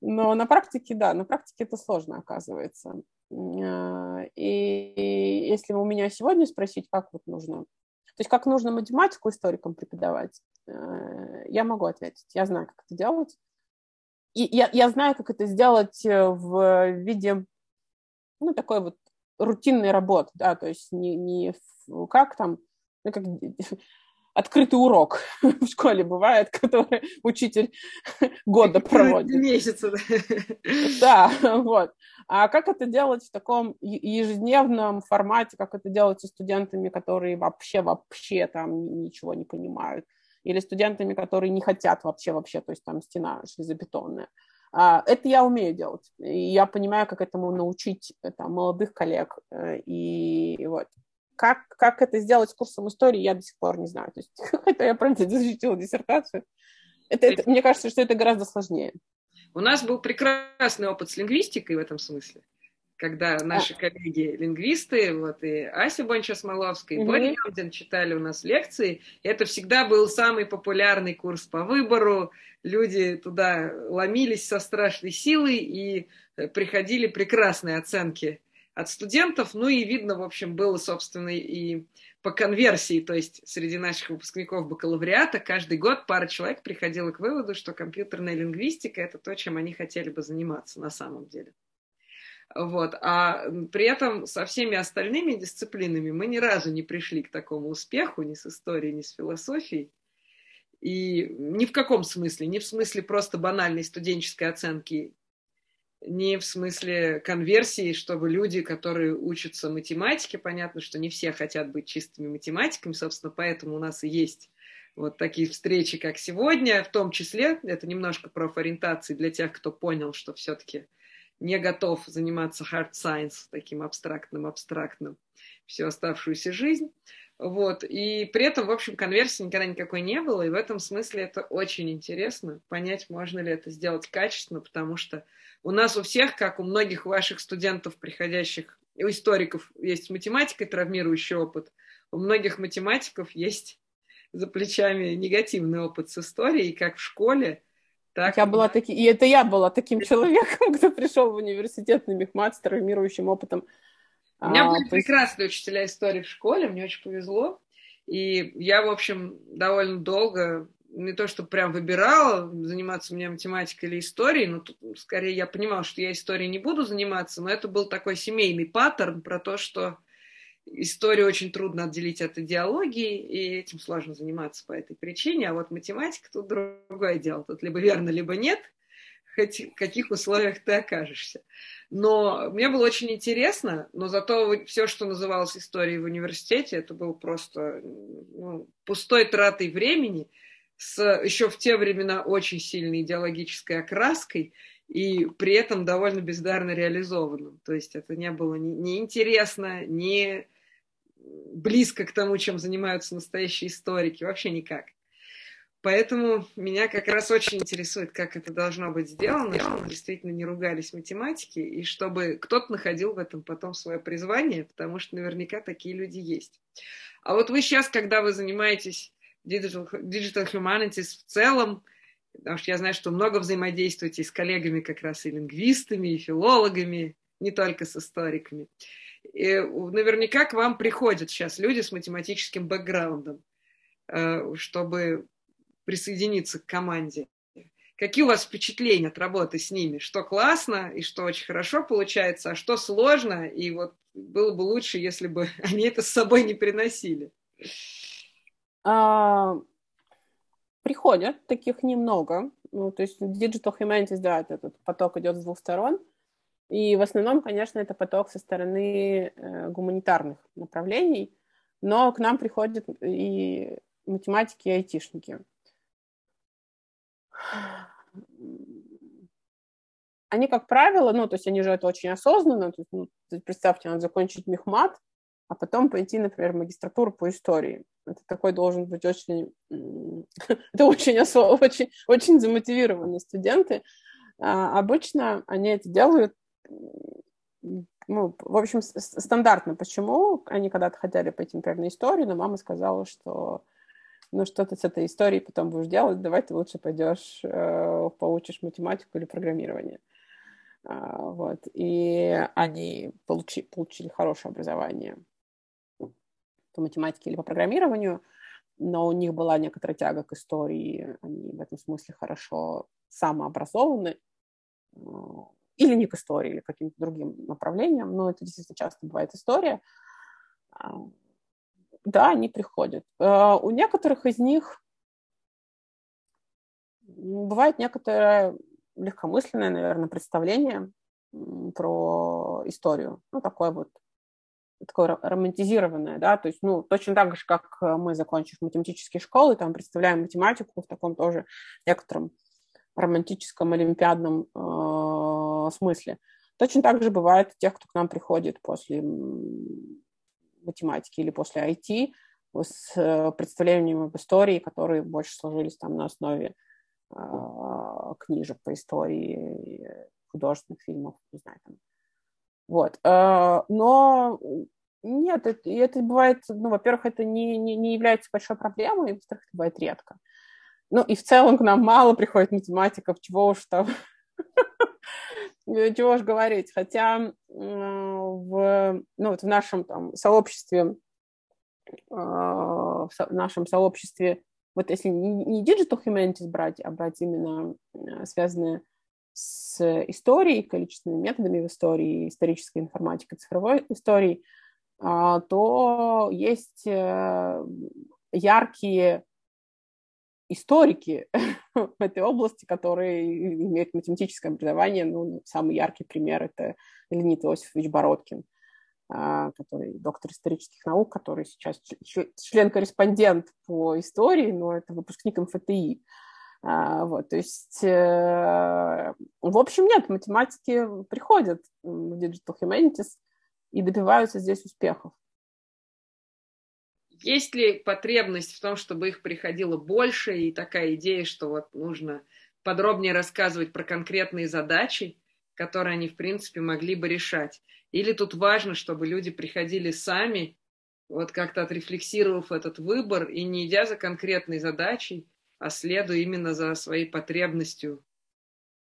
но на практике, да, на практике это сложно оказывается. А, и если у меня сегодня спросить, как вот нужно, то есть как нужно математику историкам преподавать, э, я могу ответить, я знаю, как это делать. И я, я знаю, как это сделать э, в виде, ну, такой вот рутинной работы, да, то есть не, не как там ну, как открытый урок в школе бывает, который учитель года проводит. Месяца. Да, вот. А как это делать в таком ежедневном формате, как это делать со студентами, которые вообще, вообще там ничего не понимают, или студентами, которые не хотят вообще, вообще, то есть там стена железобетонная. А, это я умею делать. И я понимаю, как этому научить там, молодых коллег. Э, и вот как, как это сделать с курсом истории, я до сих пор не знаю. То есть, это я, правда, защитила диссертацию. Это, это, мне кажется, что это гораздо сложнее. У нас был прекрасный опыт с лингвистикой в этом смысле, когда наши а. коллеги-лингвисты, вот и Ася Бонча-Смоловская, и угу. Боря Ямдин читали у нас лекции. Это всегда был самый популярный курс по выбору. Люди туда ломились со страшной силой и э, приходили прекрасные оценки от студентов. Ну и видно, в общем, было, собственно, и по конверсии, то есть среди наших выпускников бакалавриата каждый год пара человек приходила к выводу, что компьютерная лингвистика – это то, чем они хотели бы заниматься на самом деле. Вот. А при этом со всеми остальными дисциплинами мы ни разу не пришли к такому успеху ни с историей, ни с философией. И ни в каком смысле, ни в смысле просто банальной студенческой оценки не в смысле конверсии, чтобы люди, которые учатся математике, понятно, что не все хотят быть чистыми математиками, собственно, поэтому у нас и есть вот такие встречи, как сегодня, в том числе, это немножко профориентации для тех, кто понял, что все-таки не готов заниматься hard science, таким абстрактным-абстрактным, всю оставшуюся жизнь. Вот. И при этом, в общем, конверсии никогда никакой не было, и в этом смысле это очень интересно, понять, можно ли это сделать качественно, потому что у нас у всех, как у многих ваших студентов, приходящих, у историков есть математикой травмирующий опыт, у многих математиков есть за плечами негативный опыт с историей, как в школе, так. Я была таки... И это я была таким человеком, кто пришел в университет на мехмат с травмирующим опытом. У меня а, были прекрасные учителя истории в школе, мне очень повезло. И я, в общем, довольно долго не то, что прям выбирала, заниматься мне математикой или историей, но тут, скорее я понимала, что я историей не буду заниматься, но это был такой семейный паттерн про то, что историю очень трудно отделить от идеологии, и этим сложно заниматься по этой причине, а вот математика тут другое дело, тут либо верно, либо нет, хоть в каких условиях ты окажешься. Но мне было очень интересно, но зато все, что называлось историей в университете, это было просто ну, пустой тратой времени – с еще в те времена очень сильной идеологической окраской и при этом довольно бездарно реализованным. То есть это не было ни, интересно, ни близко к тому, чем занимаются настоящие историки, вообще никак. Поэтому меня как раз очень интересует, как это должно быть сделано, чтобы действительно не ругались математики, и чтобы кто-то находил в этом потом свое призвание, потому что наверняка такие люди есть. А вот вы сейчас, когда вы занимаетесь digital, digital humanities в целом, потому что я знаю, что много взаимодействуете с коллегами как раз и лингвистами, и филологами, не только с историками. И наверняка к вам приходят сейчас люди с математическим бэкграундом, э, чтобы присоединиться к команде. Какие у вас впечатления от работы с ними? Что классно и что очень хорошо получается, а что сложно, и вот было бы лучше, если бы они это с собой не приносили? А, приходят, таких немного. Ну, то есть Digital Humanities, да, этот поток идет с двух сторон. И в основном, конечно, это поток со стороны э, гуманитарных направлений, но к нам приходят и математики, и айтишники. Они, как правило, ну, то есть они же это очень осознанно, то есть, ну, представьте, надо закончить мехмат, а потом пойти, например, в магистратуру по истории. Это такой должен быть очень... это очень, осо... очень, очень замотивированные студенты. А обычно они это делают ну, в общем, стандартно. Почему они когда-то хотели пойти, например, на историю, но мама сказала, что ну, что ты с этой историей потом будешь делать, давай ты лучше пойдешь, э, получишь математику или программирование. А, вот. И они получи, получили хорошее образование по математике или по программированию, но у них была некоторая тяга к истории, они в этом смысле хорошо самообразованы, или не к истории, или к каким-то другим направлениям, но это действительно часто бывает история. А, да, они приходят. А, у некоторых из них бывает некоторое легкомысленное, наверное, представление про историю. Ну, такое вот такое романтизированное, да, то есть, ну, точно так же, как мы, закончив математические школы, там, представляем математику в таком тоже некотором романтическом олимпиадном э, смысле. Точно так же бывает тех, кто к нам приходит после математики или после IT с э, представлением об истории, которые больше сложились там на основе э, книжек по истории, художественных фильмов, не знаю, там. Вот. Э, но нет, это, это бывает, ну, во-первых, это не, не, не является большой проблемой, и, во-вторых, это бывает редко. Ну, и в целом к нам мало приходит математиков, чего уж там, чего уж говорить. Хотя в, ну, вот в нашем там сообществе, а, в нашем сообществе, вот если не digital humanities брать, а брать именно э, связанные с историей, количественными методами в истории, исторической информатикой, цифровой историей, а, то есть э, яркие историки в этой области, которые имеют математическое образование. Ну, самый яркий пример – это Леонид Иосифович Бородкин, а, который доктор исторических наук, который сейчас член-корреспондент по истории, но это выпускник МФТИ. А, вот, то есть, э, в общем, нет, математики приходят в Digital Humanities и добиваются здесь успехов. Есть ли потребность в том, чтобы их приходило больше, и такая идея, что вот нужно подробнее рассказывать про конкретные задачи, которые они, в принципе, могли бы решать? Или тут важно, чтобы люди приходили сами, вот как-то отрефлексировав этот выбор и не идя за конкретной задачей, а следуя именно за своей потребностью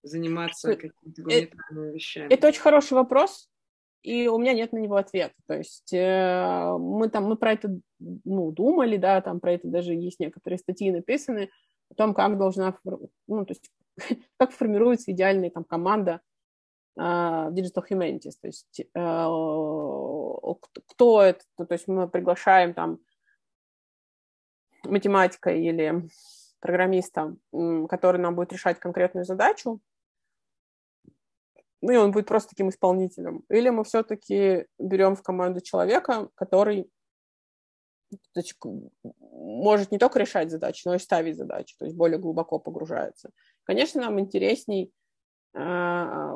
заниматься э, какими-то гуманитарными вещами? Это очень хороший вопрос и у меня нет на него ответа. То есть э, мы там, мы про это ну, думали, да, там про это даже есть некоторые статьи написаны о том, как должна, ну, то есть как формируется идеальная там команда э, Digital Humanities, то есть э, кто это, то есть мы приглашаем там математика или программиста, который нам будет решать конкретную задачу, ну и он будет просто таким исполнителем. Или мы все-таки берем в команду человека, который значит, может не только решать задачи, но и ставить задачи, то есть более глубоко погружается. Конечно, нам интересней, а,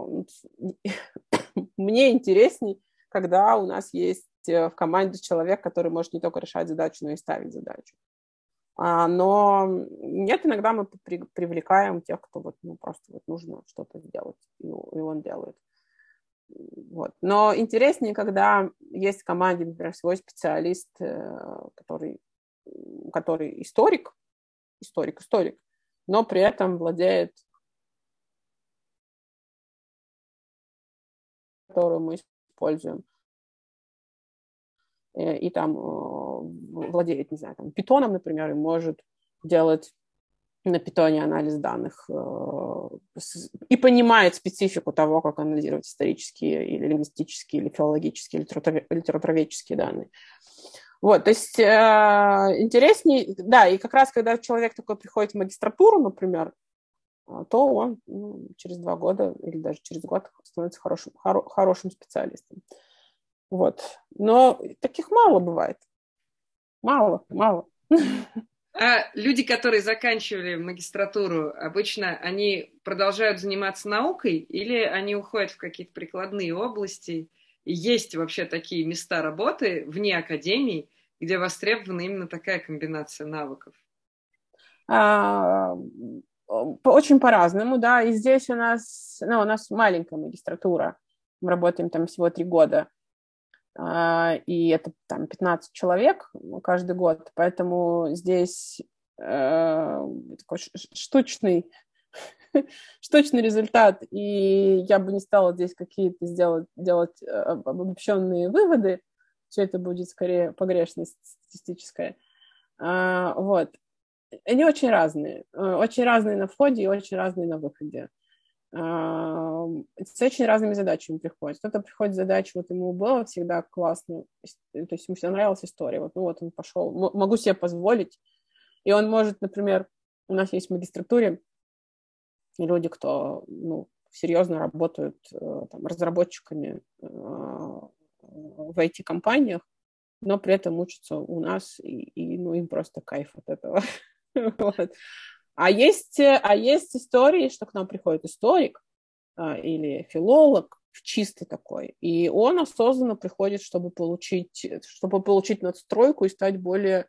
мне интересней, когда у нас есть э, в команде человек, который может не только решать задачу, но и ставить задачу. А, но нет, иногда мы при, привлекаем тех, кто вот, ну, просто вот нужно что-то сделать, и, и он делает. Вот. Но интереснее, когда есть в команде, например, свой специалист, э, который, который историк, историк, историк, но при этом владеет которую мы используем. Э, и там э, владеет, не знаю, там, питоном, например, и может делать на питоне анализ данных э, и понимает специфику того, как анализировать исторические или лингвистические, или филологические, или литературоведческие данные. Вот, то есть э, интереснее, да, и как раз когда человек такой приходит в магистратуру, например, то он ну, через два года или даже через год становится хорошим, хоро, хорошим специалистом. Вот. Но таких мало бывает. Мало, мало. А люди, которые заканчивали магистратуру, обычно они продолжают заниматься наукой или они уходят в какие-то прикладные области? И есть вообще такие места работы вне академии, где востребована именно такая комбинация навыков? А, очень по-разному, да. И здесь у нас, ну, у нас маленькая магистратура. Мы работаем там всего три года. А, и это там 15 человек каждый год, поэтому здесь э, такой штучный, штучный результат, и я бы не стала здесь какие-то сделать, делать э, обобщенные выводы, все это будет скорее погрешность статистическая. А, вот. Они очень разные, э, очень разные на входе и очень разные на выходе с очень разными задачами приходит. Кто-то приходит с задачей, вот ему было всегда классно, то есть ему всегда нравилась история, вот, ну вот он пошел, могу себе позволить, и он может, например, у нас есть в магистратуре люди, кто, ну, серьезно работают э, там, разработчиками э, в IT-компаниях, но при этом учатся у нас, и, и ну, им просто кайф от этого. вот. А есть, э, а есть истории, что к нам приходит историк а, или филолог, чистый такой, и он осознанно приходит, чтобы получить, чтобы получить надстройку и стать более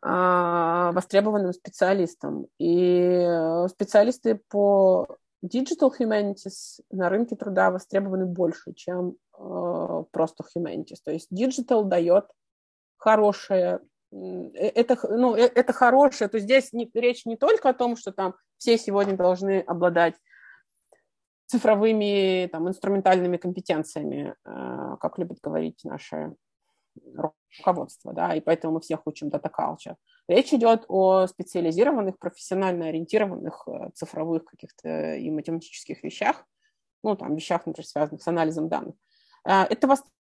а, востребованным специалистом. И э, специалисты по digital humanities на рынке труда востребованы больше, чем э, просто humanities. То есть digital дает хорошее Э, это, ну, э, это хорошее, то здесь не, речь не только о том, что там все сегодня должны обладать цифровыми там, инструментальными компетенциями, э, как любит говорить наше руководство, да, и поэтому мы всех учим дата culture. Речь идет о специализированных, профессионально ориентированных цифровых каких-то и математических вещах, ну, там, вещах, например, связанных с анализом данных. Это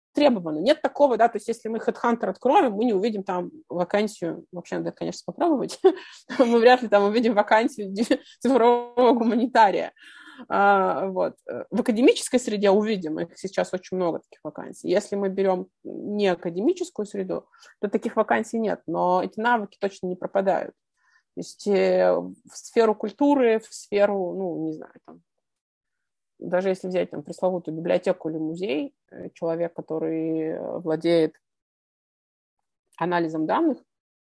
востребовано. Нет такого, да, то есть если мы HeadHunter откроем, мы не увидим там вакансию, вообще надо, конечно, попробовать, мы вряд ли там увидим вакансию цифрового гуманитария. А, вот. В академической среде увидим, их сейчас очень много таких вакансий. Если мы берем не академическую среду, то таких вакансий нет, но эти навыки точно не пропадают. То есть э, в сферу культуры, в сферу, ну, не знаю, там, даже если взять там пресловутую библиотеку или музей, э, человек, который э, владеет анализом данных,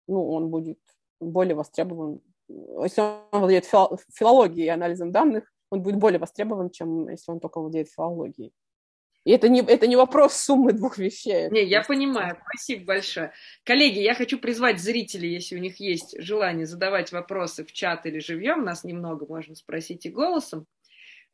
ну, он будет более востребован. Если он владеет филологией и анализом данных, он будет более востребован, чем если он только владеет филологией. И это не, это не вопрос суммы двух вещей. Не, я понимаю. Спасибо большое. Коллеги, я хочу призвать зрителей, если у них есть желание задавать вопросы в чат или живьем, нас немного, можно спросить и голосом.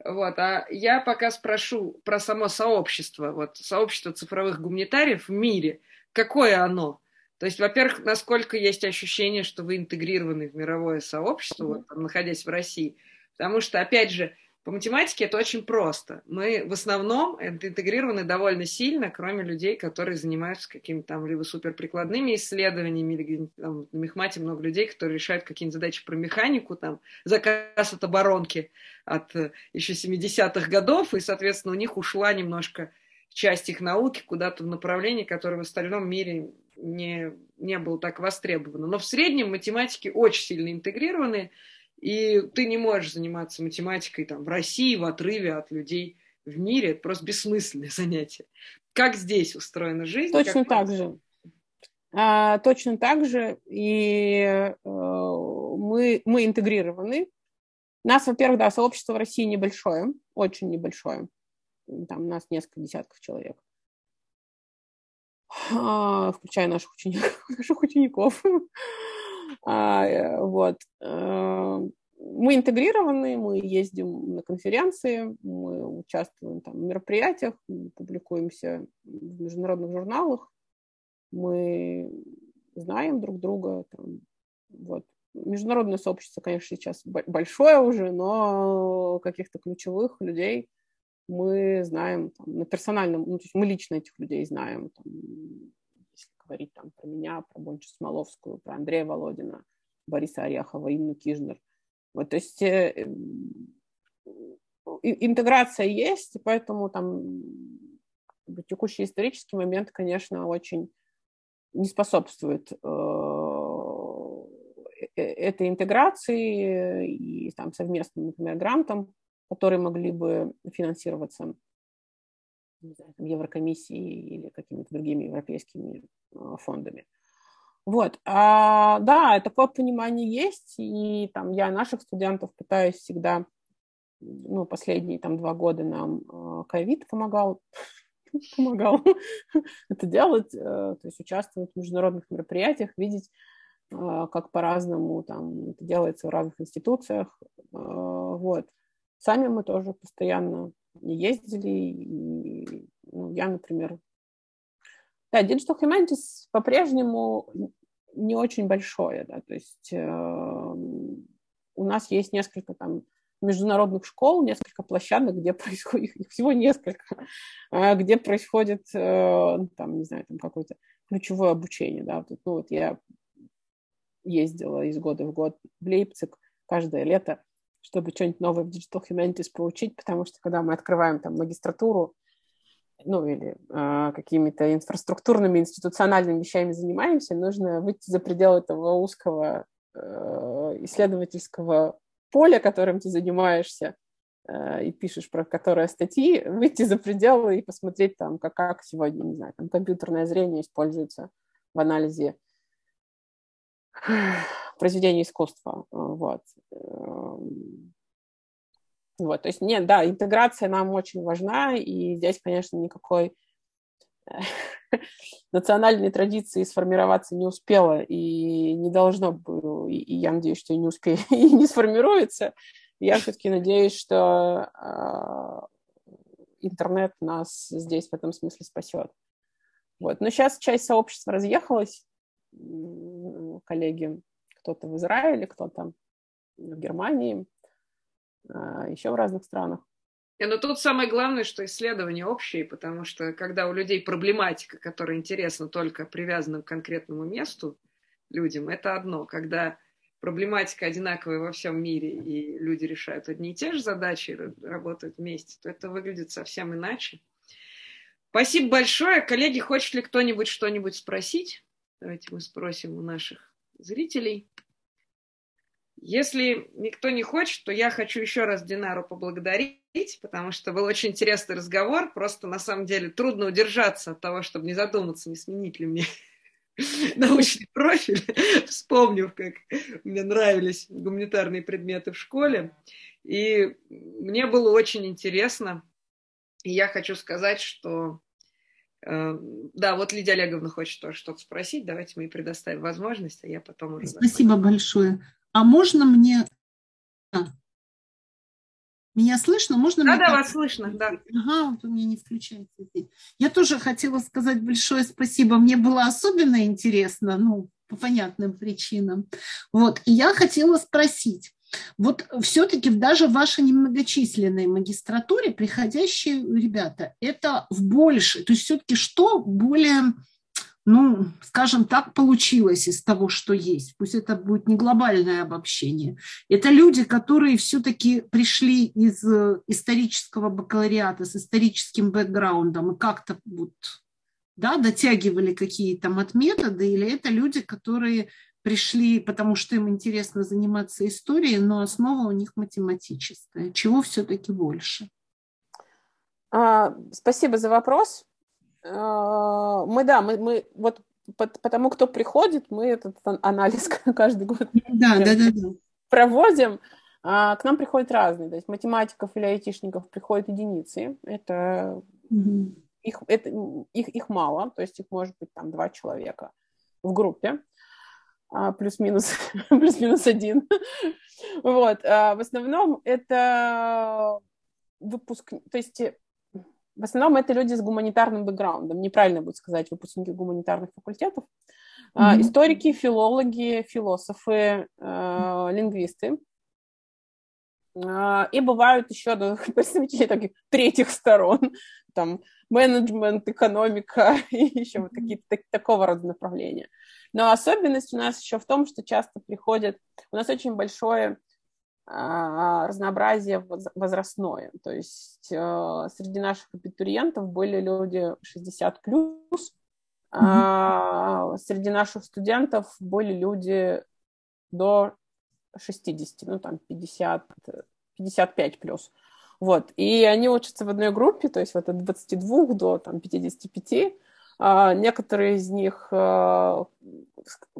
Вот, а я пока спрошу про само сообщество, вот сообщество цифровых гуманитариев в мире. Какое оно? То есть, во-первых, насколько есть ощущение, что вы интегрированы в мировое сообщество, вот, там, находясь в России. Потому что, опять же, по математике это очень просто. Мы в основном интегрированы довольно сильно, кроме людей, которые занимаются какими-то там либо суперприкладными исследованиями, или там, на Мехмате много людей, которые решают какие-нибудь задачи про механику, там, заказ от оборонки от э, еще 70-х годов, и, соответственно, у них ушла немножко часть их науки куда-то в направлении, которое в остальном мире не, не было так востребовано. Но в среднем математики очень сильно интегрированы, и ты не можешь заниматься математикой там, в России в отрыве от людей в мире. Это просто бессмысленное занятие. Как здесь устроена жизнь? Точно как... так же. А, точно так же и э, мы, мы интегрированы. Нас, во-первых, да, сообщество в России небольшое, очень небольшое. Там у нас несколько десятков человек. А, включая наших учеников. Наших учеников. А, э, вот. Э, мы интегрированы, мы ездим на конференции, мы участвуем там, в мероприятиях, публикуемся в международных журналах, мы знаем друг друга. Там, вот. Международное сообщество, конечно, сейчас большое уже, но каких-то ключевых людей мы знаем там, на персональном, ну, то есть мы лично этих людей знаем, там, если говорить там, про меня, про Бончу Смоловскую, про Андрея Володина, Бориса Орехова, Инну Кижнер. Вот, то есть э, интеграция есть, поэтому там текущий исторический момент, конечно, очень не способствует э, этой интеграции и там совместным, например, грантам, которые могли бы финансироваться знаю, там, Еврокомиссией или какими-то другими европейскими э, фондами. Вот, а, да, такое понимание есть, и там я наших студентов пытаюсь всегда, ну, последние там два года нам ковид помогал, помогал это делать, э, то есть участвовать в международных мероприятиях, видеть, э, как по-разному там это делается в разных институциях. Э, вот. Сами мы тоже постоянно ездили. И, ну, я, например... Да, Digital Humanities по-прежнему не очень большое, да, то есть э, у нас есть несколько там международных школ, несколько площадок, где происходит, их всего несколько, а, где происходит, э, там, не знаю, там какое-то ключевое обучение, да, вот, ну, вот я ездила из года в год в Лейпциг каждое лето, чтобы что-нибудь новое в Digital Humanities получить, потому что когда мы открываем там магистратуру, ну или э, какими-то инфраструктурными, институциональными вещами занимаемся, нужно выйти за пределы этого узкого э, исследовательского поля, которым ты занимаешься, э, и пишешь про которое статьи, выйти за пределы и посмотреть там, как, как сегодня, не знаю, там компьютерное зрение используется в анализе произведения искусства. Вот. Эм, вот, то есть, нет, да, интеграция нам очень важна, и здесь, конечно, никакой национальной традиции сформироваться не успела и не должно было, и, я надеюсь, что и не успеет, и не сформируется. Я все-таки надеюсь, что э, интернет нас здесь в этом смысле спасет. Вот. Но сейчас часть сообщества разъехалась, коллеги, кто-то в Израиле, кто-то в Германии, а, еще в разных странах. Но тут самое главное, что исследования общие, потому что когда у людей проблематика, которая интересна только привязанным к конкретному месту людям, это одно. Когда проблематика одинаковая во всем мире, и люди решают одни и те же задачи, работают вместе, то это выглядит совсем иначе. Спасибо большое. Коллеги, хочет ли кто-нибудь что-нибудь спросить? Давайте мы спросим у наших зрителей. Если никто не хочет, то я хочу еще раз Динару поблагодарить, потому что был очень интересный разговор. Просто на самом деле трудно удержаться от того, чтобы не задуматься, не сменить ли мне научный профиль, вспомнив, как мне нравились гуманитарные предметы в школе. И мне было очень интересно. И я хочу сказать, что да, вот Лидия Олеговна хочет тоже что-то спросить. Давайте мы ей предоставим возможность, а я потом уже... Спасибо закончу. большое. А можно мне... А. Меня слышно? Можно да, да, вас слышно, да. Ага, вот у меня не включается. Я тоже хотела сказать большое спасибо. Мне было особенно интересно, ну, по понятным причинам. Вот, и я хотела спросить, вот все-таки даже в вашей немногочисленной магистратуре приходящие ребята, это в больше, то есть все-таки что более ну, скажем так, получилось из того, что есть. Пусть это будет не глобальное обобщение. Это люди, которые все-таки пришли из э, исторического бакалавриата с историческим бэкграундом и как-то вот, да, дотягивали какие-то методы, или это люди, которые пришли, потому что им интересно заниматься историей, но основа у них математическая. Чего все-таки больше? А, спасибо за вопрос. А, мы, да, мы, мы вот потому кто приходит, мы этот анализ каждый год да, да, да, да. проводим. А к нам приходят разные, то есть математиков или айтишников приходят единицы. Это угу. их, это, их, их мало, то есть их может быть там два человека в группе. А, плюс-минус, плюс-минус один. вот. А в основном это выпуск, то есть в основном это люди с гуманитарным бэкграундом, неправильно будет сказать выпускники гуманитарных факультетов. Mm-hmm. Историки, филологи, философы, э, лингвисты. И бывают еще представители таких третьих сторон, там менеджмент, экономика и еще вот какие-то так, такого рода направления. Но особенность у нас еще в том, что часто приходят, у нас очень большое а, разнообразие возрастное. То есть э, среди наших абитуриентов были люди 60 плюс, mm-hmm. среди наших студентов были люди до 60, ну там 50, 55 плюс. Вот. И они учатся в одной группе, то есть вот от 22 до там, 55. А некоторые из них а,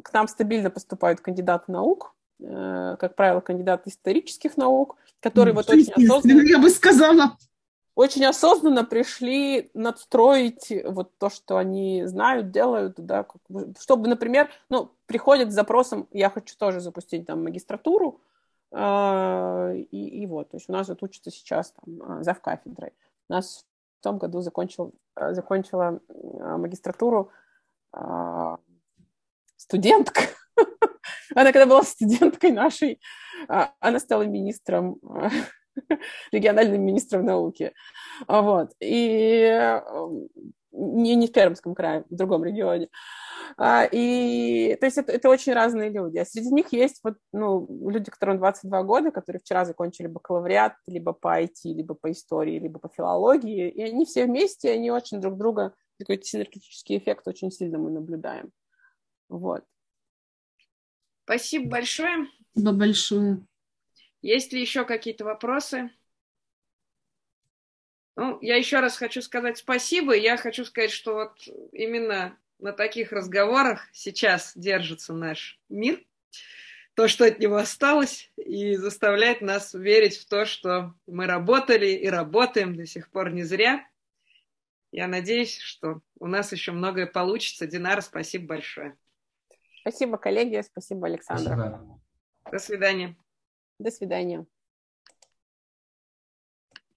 к нам стабильно поступают кандидаты наук, Э, как правило, кандидат исторических наук, которые вот очень осознанно... Я бы сказала. Очень осознанно пришли надстроить вот то, что они знают, делают, да, чтобы, например, ну, приходят с запросом, я хочу тоже запустить там магистратуру, и, и вот, то есть у нас вот учится сейчас там зав кафедрой. У нас в том году закончил, э, закончила магистратуру студентка, Она когда была студенткой нашей, а, она стала министром, региональным министром науки. Вот. И не, не в Пермском крае, в другом регионе. А, и, то есть это, это очень разные люди. А среди них есть вот, ну, люди, которым 22 года, которые вчера закончили бакалавриат либо по IT, либо по истории, либо по филологии. И они все вместе, они очень друг друга, такой синергетический эффект очень сильно мы наблюдаем. Вот. Спасибо большое. Спасибо большое. Есть ли еще какие-то вопросы? Ну, я еще раз хочу сказать спасибо. Я хочу сказать, что вот именно на таких разговорах сейчас держится наш мир, то, что от него осталось, и заставляет нас верить в то, что мы работали и работаем до сих пор не зря. Я надеюсь, что у нас еще многое получится. Динара, спасибо большое. Спасибо, коллеги. Спасибо, Александр. Спасибо. До свидания. До свидания.